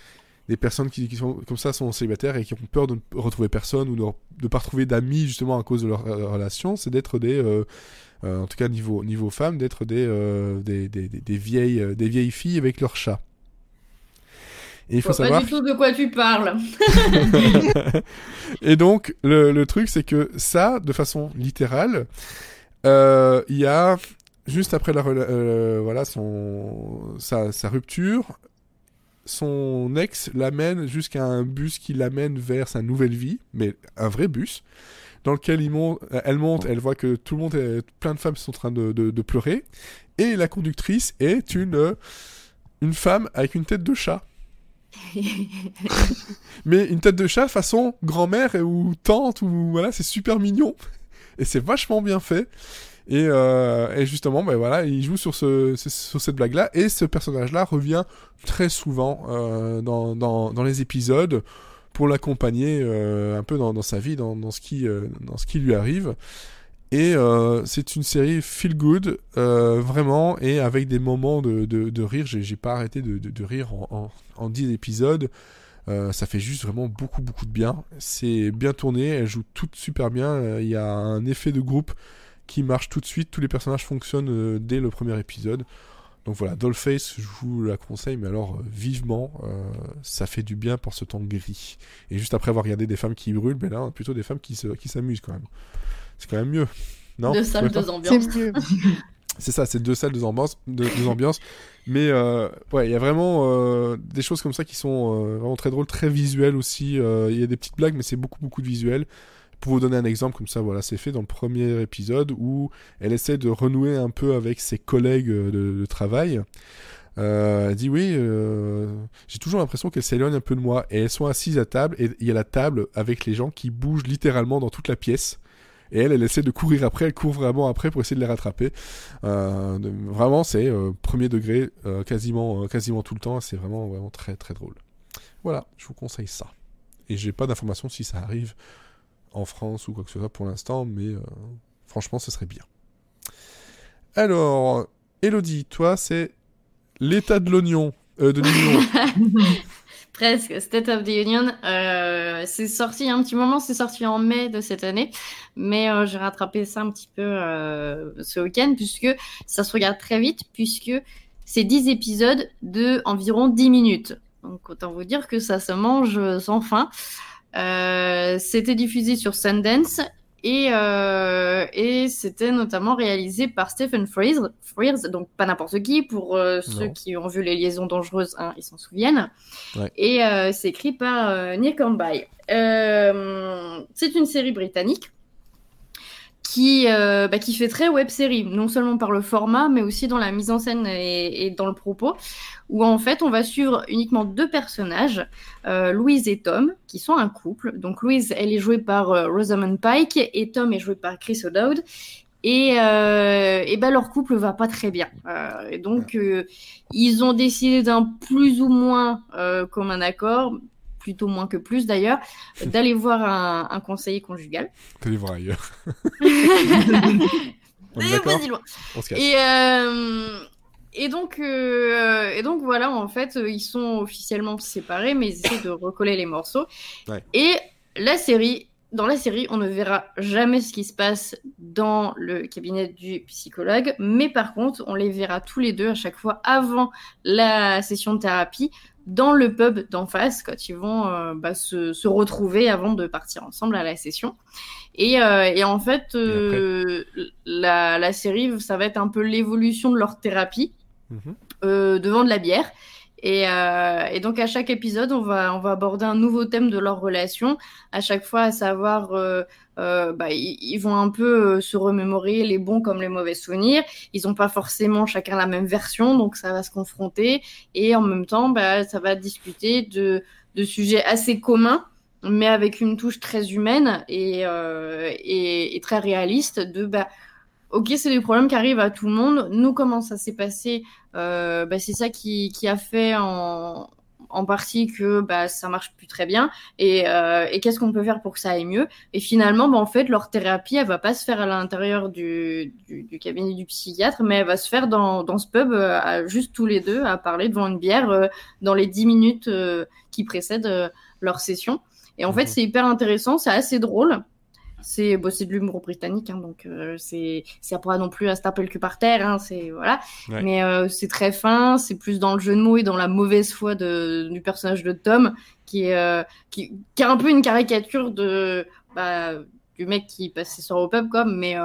des personnes qui, qui, sont comme ça sont célibataires et qui ont peur de ne retrouver personne ou de ne pas retrouver d'amis justement à cause de leur relation, c'est d'être des, euh, euh, en tout cas niveau niveau femmes, d'être des, euh, des, des, des, des vieilles des vieilles filles avec leur chat. Et il faut Pas savoir. du tout de quoi tu parles. (laughs) et donc, le, le truc, c'est que ça, de façon littérale, il y a, juste après la, euh, voilà, son, sa, sa rupture, son ex l'amène jusqu'à un bus qui l'amène vers sa nouvelle vie, mais un vrai bus, dans lequel il monte, elle monte, elle voit que tout le monde, est, plein de femmes sont en train de, de, de pleurer, et la conductrice est une, une femme avec une tête de chat. (laughs) Mais une tête de chat façon grand-mère ou tante ou voilà, c'est super mignon et c'est vachement bien fait. Et, euh, et justement, ben voilà, il joue sur ce, ce- sur cette blague-là et ce personnage-là revient très souvent euh, dans, les épisodes pour l'accompagner euh, un peu dans, sa vie, dans, ce qui lui arrive. Et c'est une série feel good, vraiment, et avec des moments de, de, de rire. J'ai pas arrêté de, rire en, en, en 10 épisodes. Ça fait juste vraiment beaucoup, beaucoup de bien. C'est bien tourné, elle joue toutes super bien. Il y a un effet de groupe qui marche tout de suite. Tous les personnages fonctionnent euh, dès le premier épisode. Donc voilà, Dollface, je vous la conseille, mais alors euh, vivement, euh, ça fait du bien pour ce temps gris. Et juste après avoir regardé des femmes qui brûlent, ben là, plutôt des femmes qui se- qui s'amusent quand même. C'est quand même mieux. Non? Deux salles, deux ambiances. (laughs) C'est ça, c'est deux salles, deux ambiances, deux, deux ambiances. Mais euh, ouais, il y a vraiment euh, des choses comme ça qui sont euh, vraiment très drôles, très visuelles aussi. Euh, Il y a des petites blagues, mais c'est beaucoup, beaucoup de visuels. Pour vous donner un exemple comme ça, voilà, c'est fait dans le premier épisode où elle essaie de renouer un peu avec ses collègues de, de travail. Euh, elle dit oui, euh, j'ai toujours l'impression qu'elle s'éloigne un peu de moi. Et elles sont assises à table et il y a la table avec les gens qui bougent littéralement dans toute la pièce. Et elle, elle essaie de courir après, elle court vraiment après pour essayer de les rattraper. Euh, vraiment, c'est euh, premier degré, euh, quasiment, euh, quasiment tout le temps. C'est vraiment, vraiment très, très drôle. Voilà, je vous conseille ça. Et j'ai pas d'informations si ça arrive en France ou quoi que ce soit pour l'instant, mais euh, franchement, ce serait bien. Alors, Elodie, toi, c'est l'état de l'oignon, euh, de l'union. (laughs) Presque. State of the Union. Euh, c'est sorti un petit moment, c'est sorti en mai de cette année. Mais j'ai rattrapé ça un petit peu ce week-end, puisque ça se regarde très vite, puisque c'est 10 épisodes de environ 10 minutes. Donc autant vous dire que ça se mange sans fin. Euh, C'était diffusé sur Sundance Et, euh, et c'était notamment réalisé par Stephen Frears, Frears donc pas n'importe qui, pour euh, ceux qui ont vu Les Liaisons Dangereuses 1, ils s'en souviennent. Ouais. Et euh, c'est écrit par euh, Nick Hornby. Euh, c'est une série britannique qui, euh, bah, qui fait très web-série, non seulement par le format, mais aussi dans la mise en scène et, dans le propos, où en fait on va suivre uniquement deux personnages, euh, Louise et Tom, qui sont un couple. Donc Louise, elle est jouée par euh, Rosamund Pike et Tom est joué par Chris O'Dowd. Et, euh, et ben leur couple va pas très bien. Euh, et donc ils ont décidé d'un plus ou moins commun accord, plutôt moins que plus d'ailleurs, (laughs) d'aller voir un, un conseiller conjugal. Les voir ailleurs. (laughs) On est loin. On se casse. Et, euh, et, donc, euh, et donc voilà, en fait, ils sont officiellement séparés, mais ils essaient de recoller les morceaux. Ouais. Et la série, dans la série, on ne verra jamais ce qui se passe dans le cabinet du psychologue, mais par contre, on les verra tous les deux à chaque fois avant la session de thérapie dans le pub d'en face quand ils vont euh, bah, se, se retrouver avant de partir ensemble à la session. Et, euh, et en fait, euh, la, la série, ça va être un peu l'évolution de leur thérapie euh, devant de la bière. Et, euh, et donc à chaque épisode, on va, on va aborder un nouveau thème de leur relation. À chaque fois, à savoir, euh, bah, ils, ils vont un peu euh, se remémorer les bons comme les mauvais souvenirs. Ils n'ont pas forcément chacun la même version, donc ça va se confronter. Et en même temps, bah, ça va discuter de, de sujets assez communs, mais avec une touche très humaine et, euh, et, et très réaliste. De bah, ok, c'est des problèmes qui arrivent à tout le monde. Nous, comment ça s'est passé? Euh, bah, C'est ça qui, qui a fait en, en partie que bah, ça marche plus très bien. Et, euh, et qu'est-ce qu'on peut faire pour que ça aille mieux? Et finalement, bah, en fait, leur thérapie, elle va pas se faire à l'intérieur du, du, du cabinet du psychiatre, mais elle va se faire dans, dans ce pub, euh, à, juste tous les deux, à parler devant une bière euh, dans les 10 minutes euh, qui précèdent euh, leur session. Et en fait, Mhm. c'est hyper intéressant, c'est assez drôle. C'est bon, c'est de l'humour britannique, hein, donc euh, c'est c'est pas non plus à se taper le cul par terre, hein, c'est voilà. Ouais. Mais euh, c'est très fin, c'est plus dans le jeu de mots et dans la mauvaise foi de, du personnage de Tom, qui est euh, qui, un peu une caricature de bah, du mec qui passe ses soirs au pub, quoi, mais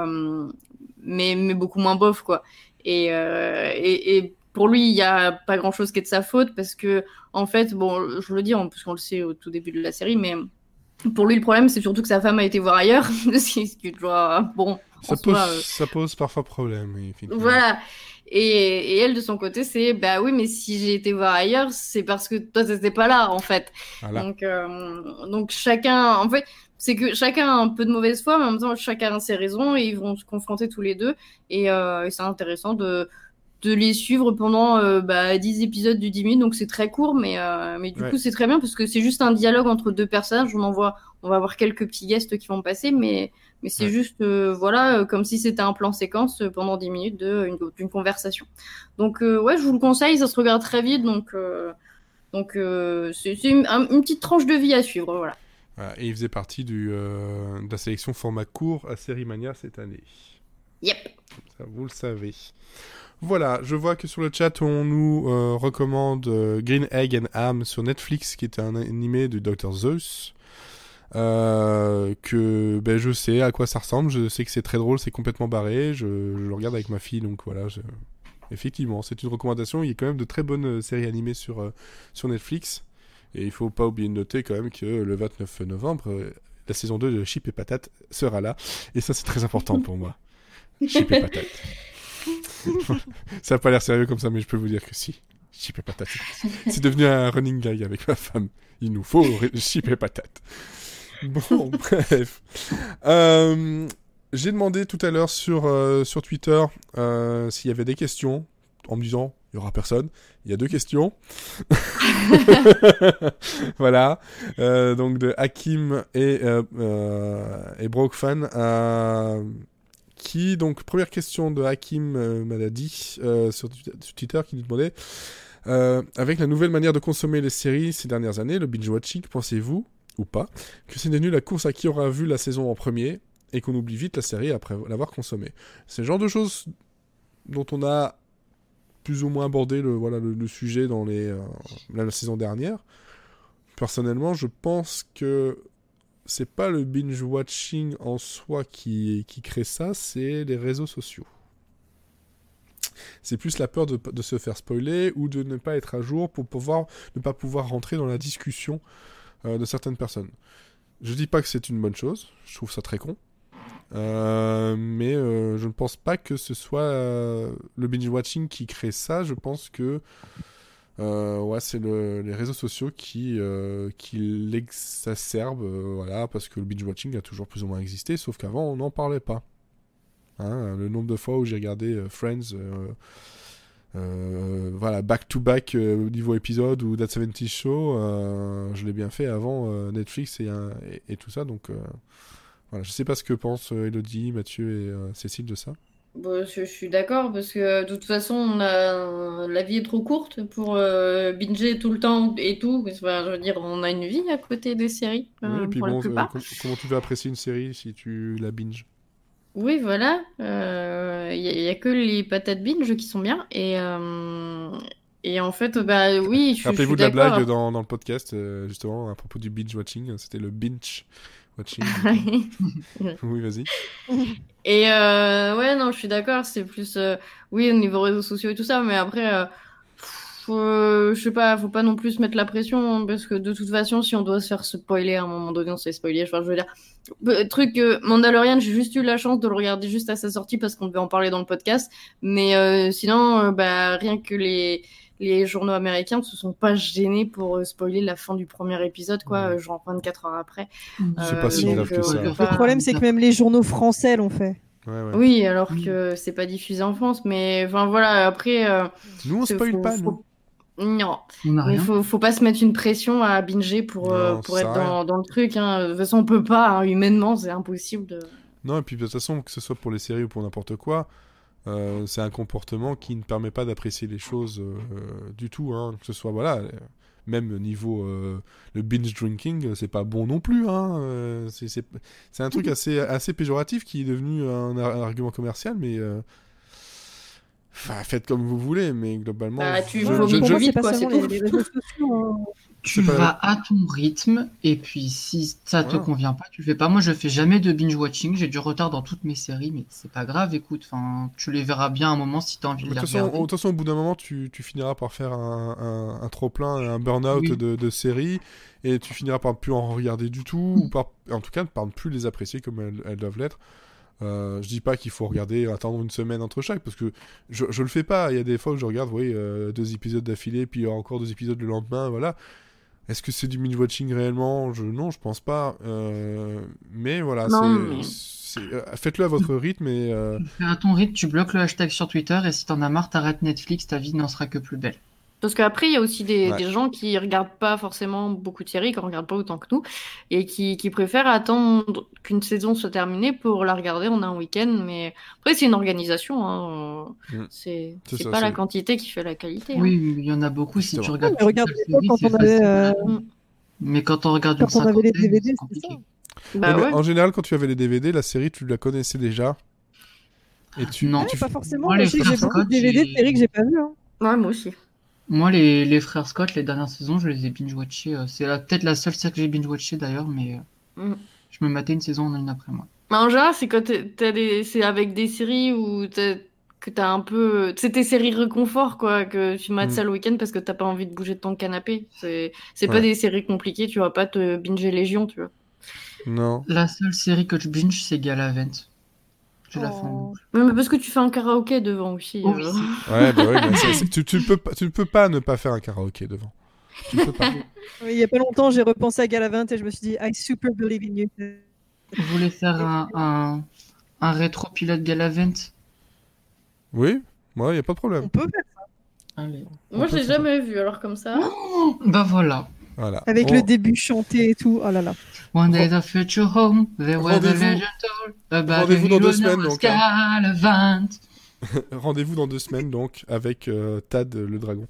mais mais beaucoup moins bof, quoi. Et et, et pour lui, il y a pas grand chose qui est de sa faute parce que en fait, bon, je le dis parce qu'on le sait au tout début de la série, mais pour lui, le problème, c'est surtout que sa femme a été voir ailleurs. (laughs) ce qui euh, bon, Ça pose, soi, euh, ça pose parfois problème. voilà. Et, et elle, de son côté, c'est bah oui, mais si j'ai été voir ailleurs, c'est parce que toi, t'étais pas là, en fait. Voilà. Donc, euh, donc chacun, en fait, c'est que chacun a un peu de mauvaise foi, mais en même temps, chacun a ses raisons et ils vont se confronter tous les deux. Et, euh, et c'est intéressant de, de les suivre pendant euh, bah, 10 épisodes du 10 minutes, donc c'est très court, mais, euh, mais du Ouais. coup, c'est très bien parce que c'est juste un dialogue entre deux personnages. On en voit, on va avoir quelques petits guests qui vont passer, mais, mais c'est Ouais. juste, euh, voilà, euh, comme si c'était un plan séquence pendant 10 minutes de- une- d'une conversation. Donc, ouais, je vous le conseille, ça se regarde très vite, donc. donc c'est une, un- une petite tranche de vie à suivre, voilà. Voilà, Et il faisait partie du, de la sélection format court à Série Mania cette année. Yep. Ça, vous le savez. Voilà, je vois que sur le chat, on nous euh, recommande euh, Green Egg and Ham sur Netflix, qui est un animé du Dr. Zeus. Euh, que ben, je sais à quoi ça ressemble, je sais que c'est très drôle, c'est complètement barré, je, je le regarde avec ma fille, donc voilà. je- Effectivement, c'est une recommandation. Il y a quand même de très bonnes séries animées sur, sur Netflix. Et il faut pas oublier de noter quand même que le 29 novembre, la saison 2 de Chip et Patate sera là. Et ça, c'est très important pour moi. (laughs) Chip et Patate. (laughs) ça n'a pas l'air sérieux comme ça, mais je peux vous dire que si. Chip Patate. C'est devenu un running gag avec ma femme. Il nous faut Chip et Patate. Bon, (laughs) bref. Euh, J'ai demandé tout à l'heure sur, euh, sur Twitter euh, s'il y avait des questions, en me disant, il y aura personne. Il y a deux questions. (laughs) voilà. Donc de Hakim et, euh, euh, et Brokefan. Euh, donc, première question de Hakim euh, m'a dit euh, sur, Twi- sur Twitter, qui nous demandait euh, Avec la nouvelle manière de consommer les séries ces dernières années, le binge-watching, pensez-vous, ou pas, que c'est devenu la course à qui aura vu la saison en premier et qu'on oublie vite la série après l'avoir consommée? C'est le genre de choses dont on a plus ou moins abordé le, voilà, le, sujet dans les, la saison dernière. Personnellement, je pense que c'est pas le binge watching en soi qui, crée ça, c'est les réseaux sociaux. C'est plus la peur de, se faire spoiler ou de ne pas être à jour pour pouvoir ne pas pouvoir rentrer dans la discussion euh, de certaines personnes. Je dis pas que c'est une bonne chose, je trouve ça très con. Euh, mais euh, je ne pense pas que ce soit le binge watching qui crée ça. Je pense que euh, ouais, c'est le- les réseaux sociaux qui, euh, qui l'exacerbent, euh, voilà, parce que le binge watching a toujours plus ou moins existé, sauf qu'avant on n'en parlait pas. Hein, le nombre de fois où j'ai regardé Friends, voilà, back to back au niveau épisode ou That 70 Show, je l'ai bien fait avant Netflix et, et, tout ça, donc voilà, je sais pas ce que pensent Elodie, Mathieu et Cécile de ça. Bon, je, je suis d'accord parce que de toute façon, on a, la vie est trop courte pour euh, binger tout le temps et tout. Enfin, je veux dire, on a une vie à côté des séries euh, Oui, et puis pour la bon, euh, comment tu veux apprécier une série si tu la binge Oui, voilà. Il n'y a, que les patates binge qui sont bien. Et, euh, et en fait, bah oui, je, je suis Rappelez-vous de la blague dans, dans le podcast, euh, justement, à propos du binge watching, c'était le binge watching. (laughs) (laughs) oui, vas-y. Et euh, ouais, non, je suis d'accord, c'est plus, euh, oui, au niveau réseaux sociaux et tout ça, mais après, euh, faut, euh, je sais pas, faut pas non plus se mettre la pression, hein, parce que de toute façon, si on doit se faire spoiler à un moment donné, on se fait spoiler. Enfin, je veux dire, euh, truc, euh, Mandalorian, j'ai juste eu la chance de le regarder juste à sa sortie parce qu'on devait en parler dans le podcast, mais euh, sinon, euh, bah, rien que les, les journaux américains ne se sont pas gênés pour euh, spoiler la fin du premier épisode, quoi, Ouais. euh, genre 24 heures après. C'est Euh, pas si donc, grave que euh, ça. Le pas- problème, c'est que même les journaux français l'ont fait. Ouais, ouais. oui, alors Oui. que c'est pas diffusé en France, mais enfin voilà, après, euh, Nous, on c'est- spoil faut- pas, faut- nous. non, mais rien. faut, faut pas se mettre une pression à binger pour, euh, pour être dans le truc. Hein. De toute façon, on peut pas, hein, humainement, c'est impossible de. Non, et puis de toute façon, que ce soit pour les séries ou pour n'importe quoi, euh, c'est un comportement qui ne permet pas d'apprécier les choses euh, du tout. Hein. Que ce soit, voilà, euh, même niveau euh, le binge drinking, c'est pas bon non plus. Hein. euh, c'est- c'est c'est un truc assez, assez péjoratif qui est devenu un, un argument commercial, mais. euh, Enfin, faites comme vous voulez, mais globalement. Bah, tu je- je- pour je- moi, vite, c'est pas seulement les (laughs) réseaux sociaux. hein. Tu vas à ton rythme, et puis si ça te Voilà. convient pas, tu le fais pas. Moi, je fais jamais de binge watching. J'ai du retard dans toutes mes séries, mais c'est pas grave. Écoute, enfin, tu les verras bien à un moment si t'as envie de Mais les De façon, regarder. au- de toute façon, au bout d'un moment, tu, tu finiras par faire un, un, un trop-plein, un burn-out Oui. de, de séries, et tu finiras par ne plus en regarder du tout, ou par, en tout cas, par ne plus les apprécier comme elles, elles doivent l'être. Euh, je dis pas qu'il faut regarder, attendre une semaine entre chaque, parce que je, je le fais pas. Il y a des fois où je regarde, oui, euh, deux épisodes d'affilée, puis encore deux épisodes le lendemain, voilà. Est-ce que c'est du binge-watching réellement? Je, Non, je pense pas. Euh, mais voilà, c'est- mais- euh, faites-le à votre rythme, et... euh, à ton rythme, tu bloques le hashtag sur Twitter, et si t'en as marre, t'arrêtes Netflix, ta vie n'en sera que plus belle. Parce qu'après, il y a aussi des, Ouais. des gens qui regardent pas forcément beaucoup de séries, qui en regardent pas autant que nous, et qui, qui préfèrent attendre qu'une saison soit terminée pour la regarder en un week-end. Mais après, c'est une organisation. Hein. Mm. C'est pas la quantité qui fait la qualité. hein. Oui, il y en a beaucoup. Si tu regardes mais regarde fois quand série, on avait, euh, Mais quand on regarde quand une on avait les DVD, c'est. Bah Ouais, mais ouais. En général, quand tu avais les DVD, la série, tu la connaissais déjà. Et tu, Non. Ouais, tu- pas forcément. Moi, mais les je sais que j'ai beaucoup de DVD de séries que j'ai pas vues. Hein. Ouais, moi aussi. Moi, les, les frères Scott, les dernières saisons, je les ai binge-watchés. euh, C'est la- peut-être la seule série que j'ai binge-watchée d'ailleurs, mais euh, Mm. je me matais une saison en une après moi. Mais en général, c'est quand t'es- t'as des... c'est avec des séries où t'as... que t'as un peu. C'est tes séries réconfort, quoi, que tu mates Mm. ça le week-end parce que t'as pas envie de bouger de ton canapé. C'est c'est pas Ouais. des séries compliquées, tu vas pas te binger Légion, tu vois. Non. La seule série que je binge, c'est Galavent. J'ai la. Oh. Ouais, mais parce que tu fais un karaoké devant aussi. Oh, euh. oui, (laughs) Ouais, bah ouais, bah c'est- c'est- tu, tu, peux pas, tu ne peux pas ne pas faire un karaoké devant. Tu peux pas. (laughs) Oui, Il y a pas longtemps, j'ai repensé à Galavant et je me suis dit, I super believe in you. Vous voulez faire un, un, un rétro pilote Galavent Oui, moi, il n'y a pas de On problème. peut faire Allez. Moi, On je l'ai jamais vu, alors comme ça. Bah voilà. Voilà. avec le début chanté et tout. Oh là là. One day the future home, there was a legend told about rendez-vous dans deux semaines, donc, hein. (laughs) Rendez-vous dans deux semaines, donc, avec euh, Tad le dragon.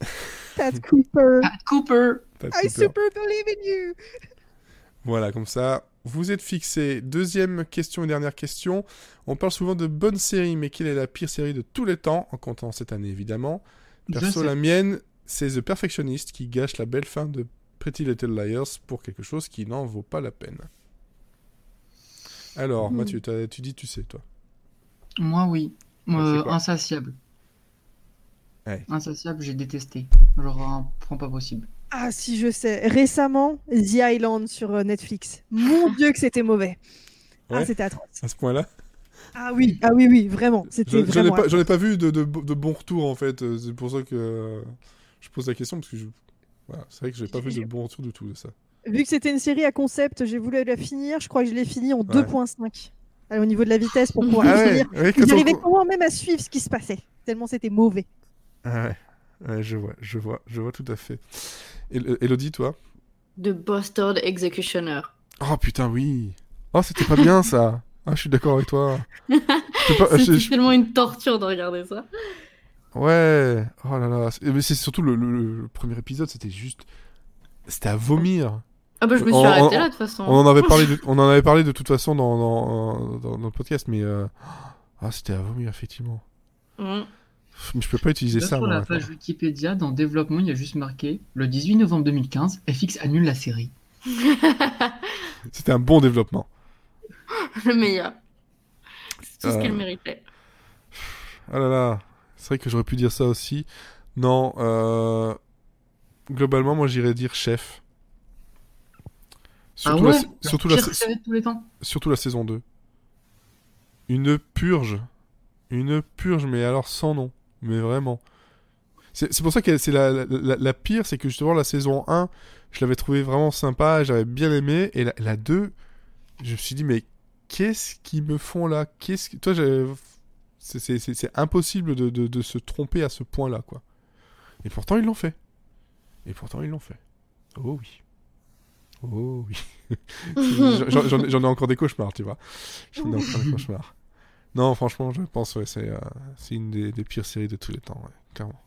(laughs) Pat Cooper. Pat Cooper. Tad I Cooper. super believe in you. Voilà, comme ça, vous êtes fixé. Deuxième question et dernière question. On parle souvent de bonnes séries, mais quelle est la pire série de tous les temps, en comptant cette année évidemment? Perso, la mienne, c'est The Perfectionist qui gâche la belle fin de Pretty Little Liars pour quelque chose qui n'en vaut pas la peine. Alors, Hmm. Mathieu, tu dis tu sais, toi. Moi, oui. Euh, insatiable. Ouais. Insatiable, j'ai détesté. Genre un point pas possible. Ah, si je sais. Récemment, The Island sur euh, Netflix. Mon (laughs) Dieu, que c'était mauvais. Ouais. Ah, c'était atroce. À ce point-là Ah oui, ah oui, oui, vraiment. J'en ai pas, j'en ai pas vu de, de, de bons retours, en fait. Euh, C'est pour ça que euh, je pose la question, parce que je... voilà, c'est vrai que j'ai pas vu de bons retours du tout de ça. Vu que c'était une série à concept, j'ai voulu la finir. Je crois que je l'ai fini en Ouais. 2.5. Allez, Au niveau de la vitesse pour pouvoir Ah la ouais, finir. ouais, quand on- J'arrivais comment même à suivre ce qui se passait. Tellement c'était mauvais. Ah ouais. Ouais, je vois, je vois, je vois tout à fait. El- Elodie, toi? De Bastard Executioner. Oh putain, oui. Oh, c'était pas bien ça. (laughs) Ah, je suis d'accord avec toi. (laughs) Pas- C'était je- tellement une torture de regarder ça. Ouais. Oh là là. C'est- Mais c'est surtout le, le- le premier épisode, c'était juste. C'était à vomir. Ah bah je me suis on- là de toute façon. On en avait parlé de, (laughs) on en avait parlé de toute façon dans, dans, dans, dans le podcast, mais. euh, Ah, c'était à vomir, effectivement. Mm. Mais je peux pas utiliser ça, sur moi. la page Wikipédia, dans développement, il y a juste marqué le 18 novembre 2015, FX annule la série. (laughs) C'était un bon développement. Le meilleur. C'est tout ce Euh. qu'elle méritait. Ah là là. C'est vrai que j'aurais pu dire ça aussi. Non, euh... Globalement, moi, j'irais dire chef. Surtout, ah ouais la, surtout, la, Pire sa- série de tous les temps. surtout la saison 2. Une purge. Une purge, mais alors sans nom. Mais vraiment. C'est pour ça que c'est la, la, pire, c'est que justement la saison 1, je l'avais trouvé vraiment sympa, j'avais bien aimé. Et la, la 2, je me suis dit, mais qu'est-ce qu'ils me font là? Qu'est-ce que... Toi, c'est- impossible de, de- de se tromper à ce point-là, quoi. Et pourtant, ils l'ont fait. Et pourtant, ils l'ont fait. Oh oui. Oh oui. (laughs) J'en- ai encore des cauchemars, tu vois. J'en ai encore des cauchemars. Non, franchement, je pense ouais, c'est euh, c'est une des, des pires séries de tous les temps, ouais, clairement.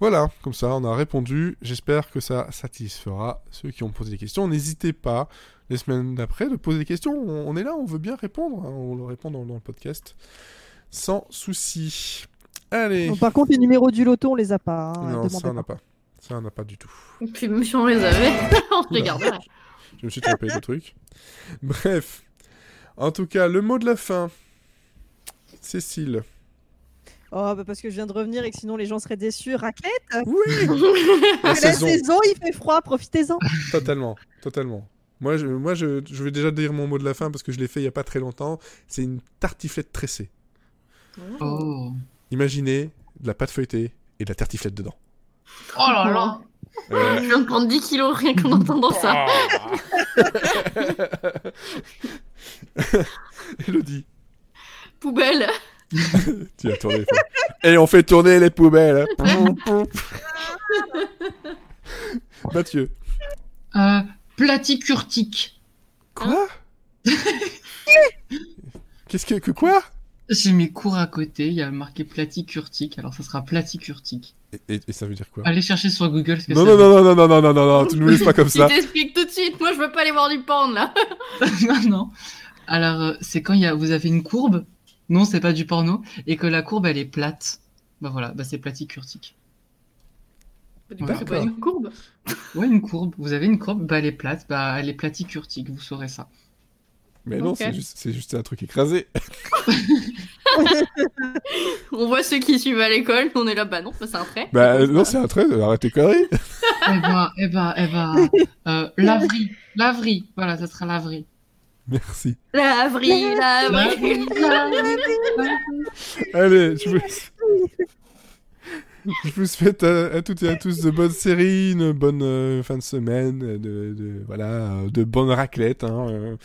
Voilà, comme ça, on a répondu. J'espère que ça satisfera ceux qui ont posé des questions. N'hésitez pas, les semaines d'après, de poser des questions. On, on est là, on veut bien répondre. hein, on le répond dans, dans le podcast. Sans souci. Allez. Bon, par contre, les numéros du loto, on les a pas. hein, non, demandez ça, on n'a pas. Ça, on n'a pas du tout. Puis même si on les avait, (laughs) on se les gardait. Je me suis trompé de truc. Bref. En tout cas, le mot de la fin. Cécile. Oh, bah parce que je viens de revenir et que sinon les gens seraient déçus. Raclette? Oui (laughs) La La saison. saison, il fait froid, profitez-en. Totalement, totalement. Moi, je, moi je, je vais déjà dire mon mot de la fin parce que je l'ai fait il y a pas très longtemps. C'est une tartiflette tressée. Oh. Imaginez de la pâte feuilletée et de la tartiflette dedans. Oh là là Euh, (laughs) Je viens de prendre 10 kilos rien qu'en entendant ça. (laughs) Elodie, Poubelle. (laughs) tu as tourné. les. Et on fait tourner les poubelles. (laughs) Mathieu. euh, Platicurtique. Quoi (laughs) Qu'est-ce que, que quoi J'ai mes cours à côté, il y a marqué platicurtique, alors ça sera platicurtique. et, et- et ça veut dire quoi Allez chercher sur Google ce que non, ça non, veut non, non, non, non, non, non, non, tu ne me laisses pas comme Je ça. t'explique tout de suite. Moi, je veux pas aller voir du porn là. non, non. Alors, euh, c'est quand il y a, vous avez une courbe, non, c'est pas du porno, et que la courbe, elle est plate. Bah voilà, bah c'est platicurtique. Du coup, c'est pas une courbe. Ouais, une courbe. Vous avez une courbe, bah elle est plate, bah elle est platicurtique, vous saurez ça. Mais non, c'est juste, c'est juste un truc écrasé. (laughs) On voit ceux qui suivent à l'école. On est là, bah non, bah, c'est un trait. Bah non, ça. c'est un trait, arrête tes conneries. eh bah, eh bah, eh bah, euh, laverie, laverie, voilà, ça sera laverie. Merci. L'avril, l'avril. Allez, je vous... je vous souhaite à, à toutes et à tous de bonnes séries, une bonne euh, fin de semaine, de, de- voilà, de bonnes raclettes, hein, euh,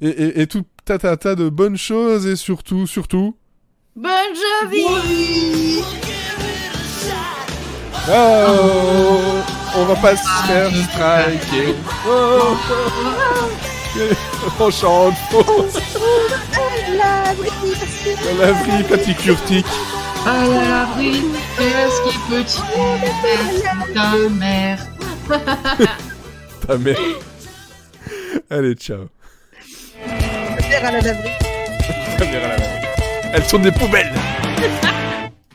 et, et, et tout tas tas tas de bonnes choses et surtout, surtout, Bonne Jovi. oh, on va pas se faire striker. Oh, oh, oh. (laughs) on chante (laughs) faux. La vie paticurtique. Ah la laverie, qu'est-ce qui petit, c'est ta mère. (laughs) Ta mère. Allez, ciao. Faire à la laverie. Ta mère à la main. Elle tourne des poubelles.